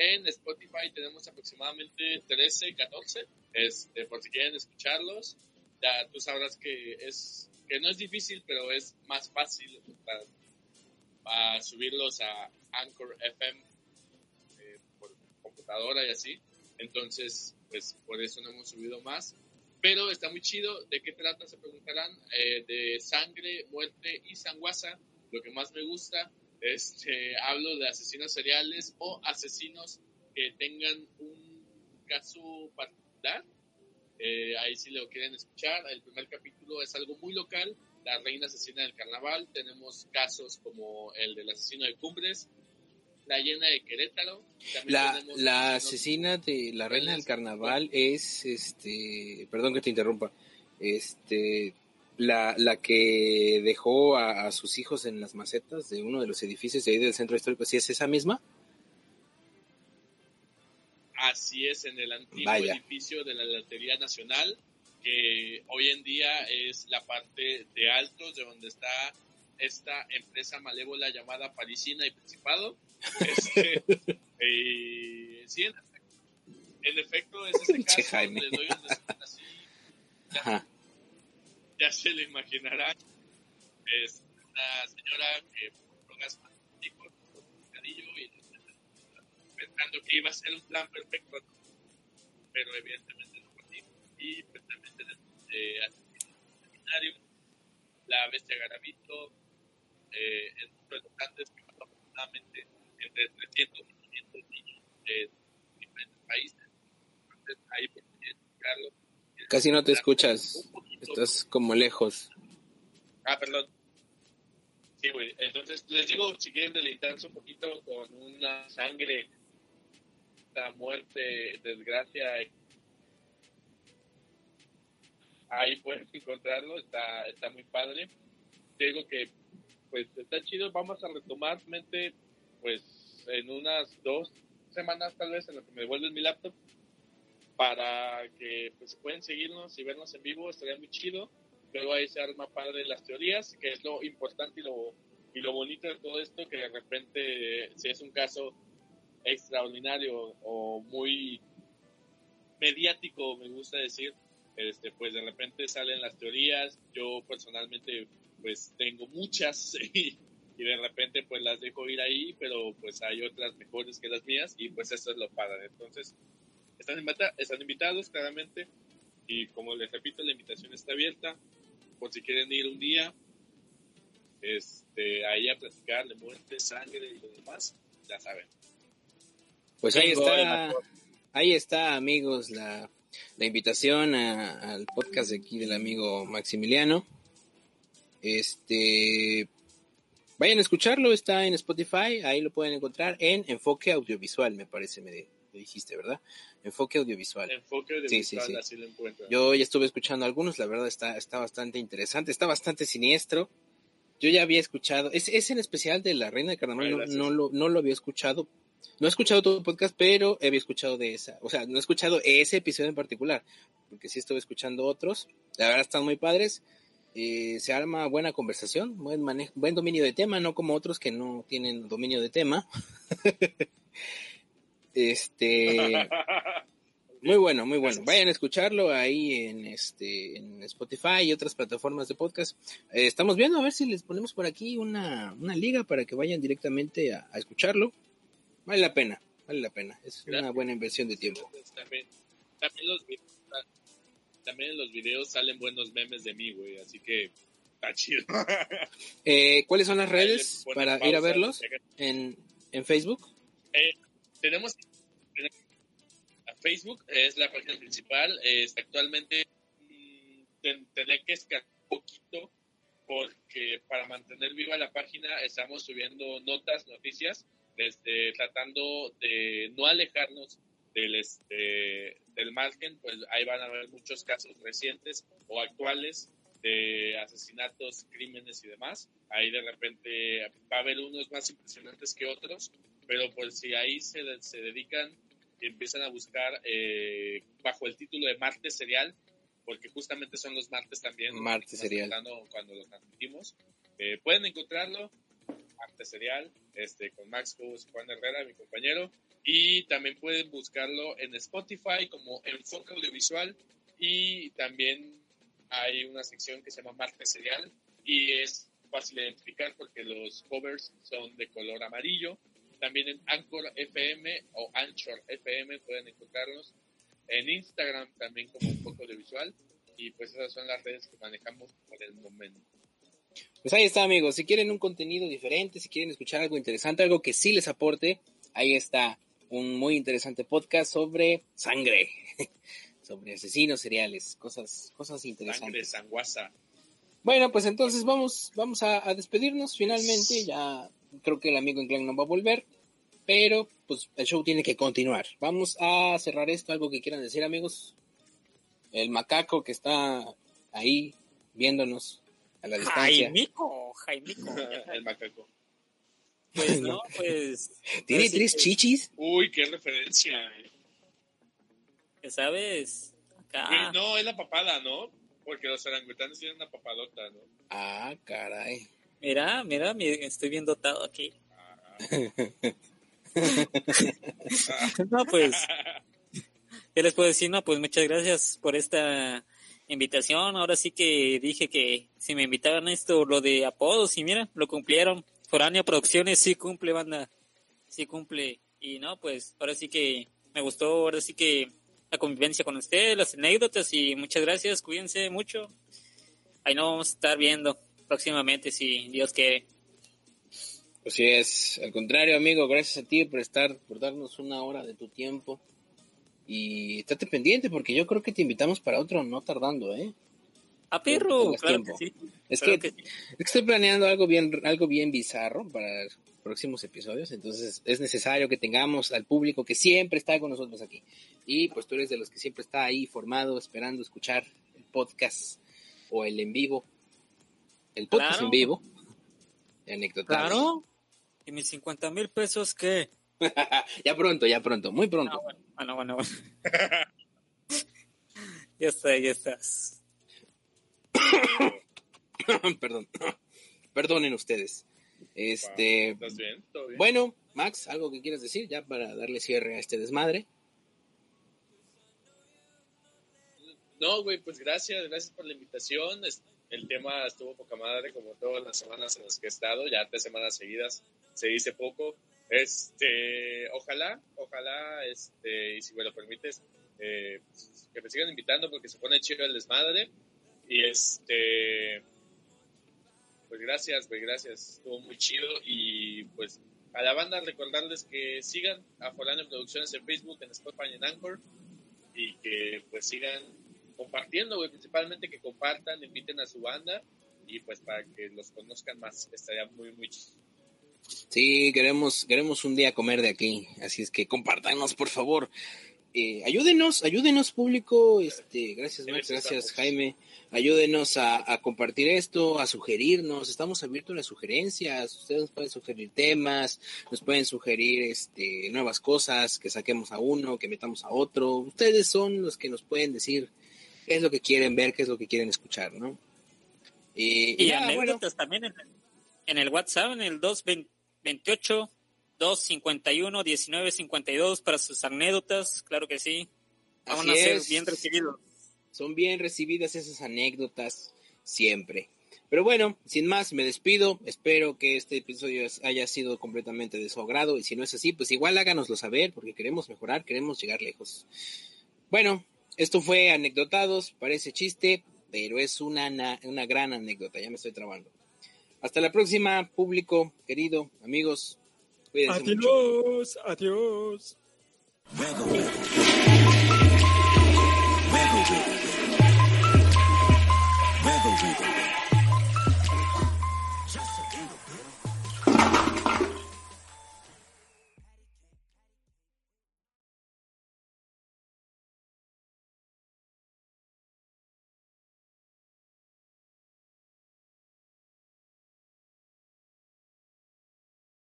en Spotify tenemos aproximadamente 13, 14 este, por si quieren escucharlos, ya tú sabrás que es que no es difícil, pero es más fácil para, para subirlos a Anchor FM eh, por computadora y así. Entonces, pues por eso no hemos subido más. Pero está muy chido. ¿De qué trata? Se preguntarán. Eh, de sangre, muerte y sanguaza. Lo que más me gusta, este, hablo de asesinos seriales o asesinos que tengan un caso particular. Eh, ahí si lo quieren escuchar. El primer capítulo es algo muy local. La reina asesina del carnaval. Tenemos casos como el del asesino de Cumbres, la llena de Querétaro. La, la asesina de la reina del carnaval es, este, perdón que te interrumpa, este, la, la que dejó a, a sus hijos en las macetas de uno de los edificios de ahí del centro histórico, ¿sí es esa misma? Así es, en el antiguo Vaya. edificio de la Lotería Nacional, que hoy en día es la parte de altos de donde está esta empresa malévola llamada Parisina y Principado. Este, eh, sí, en efecto, en efecto es ese caso, doy un así, ya, se lo imaginarán. Es una señora que por drogas bocadillo y pensando que iba a ser un plan perfecto, pero evidentemente no fue así. Y pues también eh, asesinos seminarios, la bestia Garavito, eh, el número de tocantes que mató aproximadamente entre 300 y 500 niños de diferentes países. Entonces ahí pues buscarlo. Casi no te escuchas, Un. Estás como lejos. Ah, perdón. Sí, güey. Entonces, les digo, si quieren deleitarse un poquito con una sangre, esta muerte, desgracia, ahí pueden encontrarlo, está, está muy padre. Digo que, pues, está chido, vamos a retomar mente, pues, en unas dos semanas tal vez en lo que me devuelven mi laptop para que pues pueden seguirnos y vernos en vivo, estaría muy chido. Luego ahí se arma padre las teorías, que es lo importante y lo, y lo bonito de todo esto, que de repente si es un caso extraordinario o muy mediático, me gusta decir, este, pues de repente salen las teorías, yo personalmente pues tengo muchas y, de repente pues las dejo ir ahí, pero pues hay otras mejores que las mías y pues eso es lo padre. Entonces, están, están invitados claramente y como les repito, la invitación está abierta por si quieren ir un día este, ahí a platicar de muerte, sangre y lo demás, ya saben. Pues ahí está, ahí está amigos la la invitación al podcast de aquí del amigo Maximiliano. Este, vayan a escucharlo, está en Spotify, ahí lo pueden encontrar en Enfoque Audiovisual, me parece, me, dijiste, ¿verdad? Enfoque Audiovisual. Enfoque Audiovisual, así lo encuentro. Yo ya estuve escuchando algunos, la verdad está, está bastante interesante, está bastante siniestro. Yo ya había escuchado, es, en especial de La Reina de Carnaval, no, lo, no lo había escuchado, no he escuchado todo el podcast, pero había escuchado de esa. O sea, no he escuchado ese episodio en particular, porque sí estuve escuchando otros. La verdad están muy padres. Eh, se arma buena conversación, buen, manejo, buen dominio de tema, no como otros que no tienen dominio de tema. este. Muy bueno, muy bueno. Vayan a escucharlo ahí en este en Spotify y otras plataformas de podcast. Eh, estamos viendo a ver si les ponemos por aquí una, una liga para que vayan directamente a escucharlo. Vale la pena, vale la pena. Es una buena inversión de tiempo. También, también, en los videos salen buenos memes de mí, güey, así que está chido. Eh, ¿Cuáles son las redes para ir a verlos? ¿En, en Facebook? Eh, tenemos, Facebook, es la página principal. actualmente mm, tendré que escalar un poquito porque para mantener viva la página estamos subiendo notas, noticias este, tratando de no alejarnos del, este, del margen, pues ahí van a haber muchos casos recientes o actuales de asesinatos, crímenes y demás. Ahí de repente va a haber unos más impresionantes que otros, pero pues si ahí se, se dedican y empiezan a buscar eh, bajo el título de Marte Serial, porque justamente son los martes también. Serial. Cuando lo transmitimos. Eh, pueden encontrarlo Arte Serial, este, con Max Cruz, Juan Herrera, mi compañero. Y también pueden buscarlo en Spotify como Enfoque Audiovisual. Y también hay una sección que se llama Marte Serial y es fácil de identificar porque los covers son de color amarillo. También en Anchor FM o Anchor FM pueden encontrarnos. En Instagram también como Enfoque Audiovisual. Y pues esas son las redes que manejamos por el momento. Pues ahí está, amigos. Si quieren un contenido diferente, si quieren escuchar algo interesante, algo que sí les aporte, ahí está un muy interesante podcast sobre sangre, sobre asesinos seriales, cosas, cosas interesantes. Sangre, sanguasa. Bueno, pues entonces vamos, vamos a, despedirnos finalmente. Ya creo que el amigo Inclán no va a volver, pero pues el show tiene que continuar. Vamos a cerrar esto, algo que quieran decir, amigos. El macaco que está ahí viéndonos a la distancia. Jaimico, Jaimico. el macaco. Pues no, pues. ¿Tiene tres chichis? Uy, qué referencia. ¿Qué sabes? Acá. no, es la papada, ¿no? Porque los orangutanes tienen una papadota, ¿no? Ah, caray. Mira, mira, estoy bien dotado aquí. no, pues. ¿Qué les puedo decir? No, pues muchas gracias por esta invitación. Ahora sí que dije que si me invitaban a esto, lo de apodos, y mira, lo cumplieron. Foránea Producciones sí cumple, banda. Sí cumple. Y no, pues ahora sí que me gustó, ahora sí que la convivencia con ustedes, las anécdotas y muchas gracias, cuídense mucho. Ahí nos vamos a estar viendo próximamente si Dios quiere. Así es, al contrario amigo, gracias a ti por estar, por darnos una hora de tu tiempo y estate pendiente porque yo creo que te invitamos para otro no tardando, ¿eh? A perro, claro que sí. Es que, estoy planeando algo bien, algo bien bizarro para próximos episodios, entonces es necesario que tengamos al público que siempre está con nosotros aquí. Y pues tú eres de los que siempre está ahí formado, esperando escuchar el podcast o el en vivo. El podcast en vivo. Claro. ¿Y mis 50 mil pesos qué? ya pronto, ya pronto, muy pronto. Ah, bueno, bueno, bueno. bueno. ya está, ya estás. Perdón. Perdonen ustedes. Este, ¿Estás bien? ¿Todo bien? bueno, Max, algo que quieras decir ya para darle cierre a este desmadre. No, güey, pues gracias, gracias por la invitación. El tema estuvo poca madre, como todas las semanas en las que he estado, ya tres semanas seguidas, se dice poco. Este, ojalá, ojalá, este, y si me lo permites, eh, pues, que me sigan invitando porque se pone chido el desmadre. Y este, pues gracias, güey, gracias, estuvo muy chido. Y pues a la banda recordarles que sigan a Foráneo Producciones en Facebook, en Spotify en Anchor y que pues sigan compartiendo, güey, principalmente que compartan, inviten a su banda y pues para que los conozcan más, estaría muy, muy chido. Sí, queremos, queremos un día comer de aquí, así es que compártanos, por favor. Eh, ayúdenos, ayúdenos, público. Este, gracias, Max, gracias. Jaime. Ayúdenos a, a compartir esto, a sugerirnos. Estamos abiertos a las sugerencias. Ustedes nos pueden sugerir temas, nos pueden sugerir este, nuevas cosas, que saquemos a uno, que metamos a otro. Ustedes son los que nos pueden decir qué es lo que quieren ver, qué es lo que quieren escuchar, ¿no? Y bueno. anécdotas también en, en el WhatsApp, en el 228 251 1952 para sus anécdotas, claro que sí. Van Así a ser es. bien recibidos. Son bien recibidas esas anécdotas siempre. Pero bueno, sin más, me despido. Espero que este episodio haya sido completamente de su agrado. Y si no es así, pues igual háganoslo saber, porque queremos mejorar, queremos llegar lejos. Bueno, esto fue Anecdotados, parece chiste, pero es una, una gran anécdota, ya me estoy trabando. Hasta la próxima, público, querido, amigos. Cuídense adiós, mucho. adiós.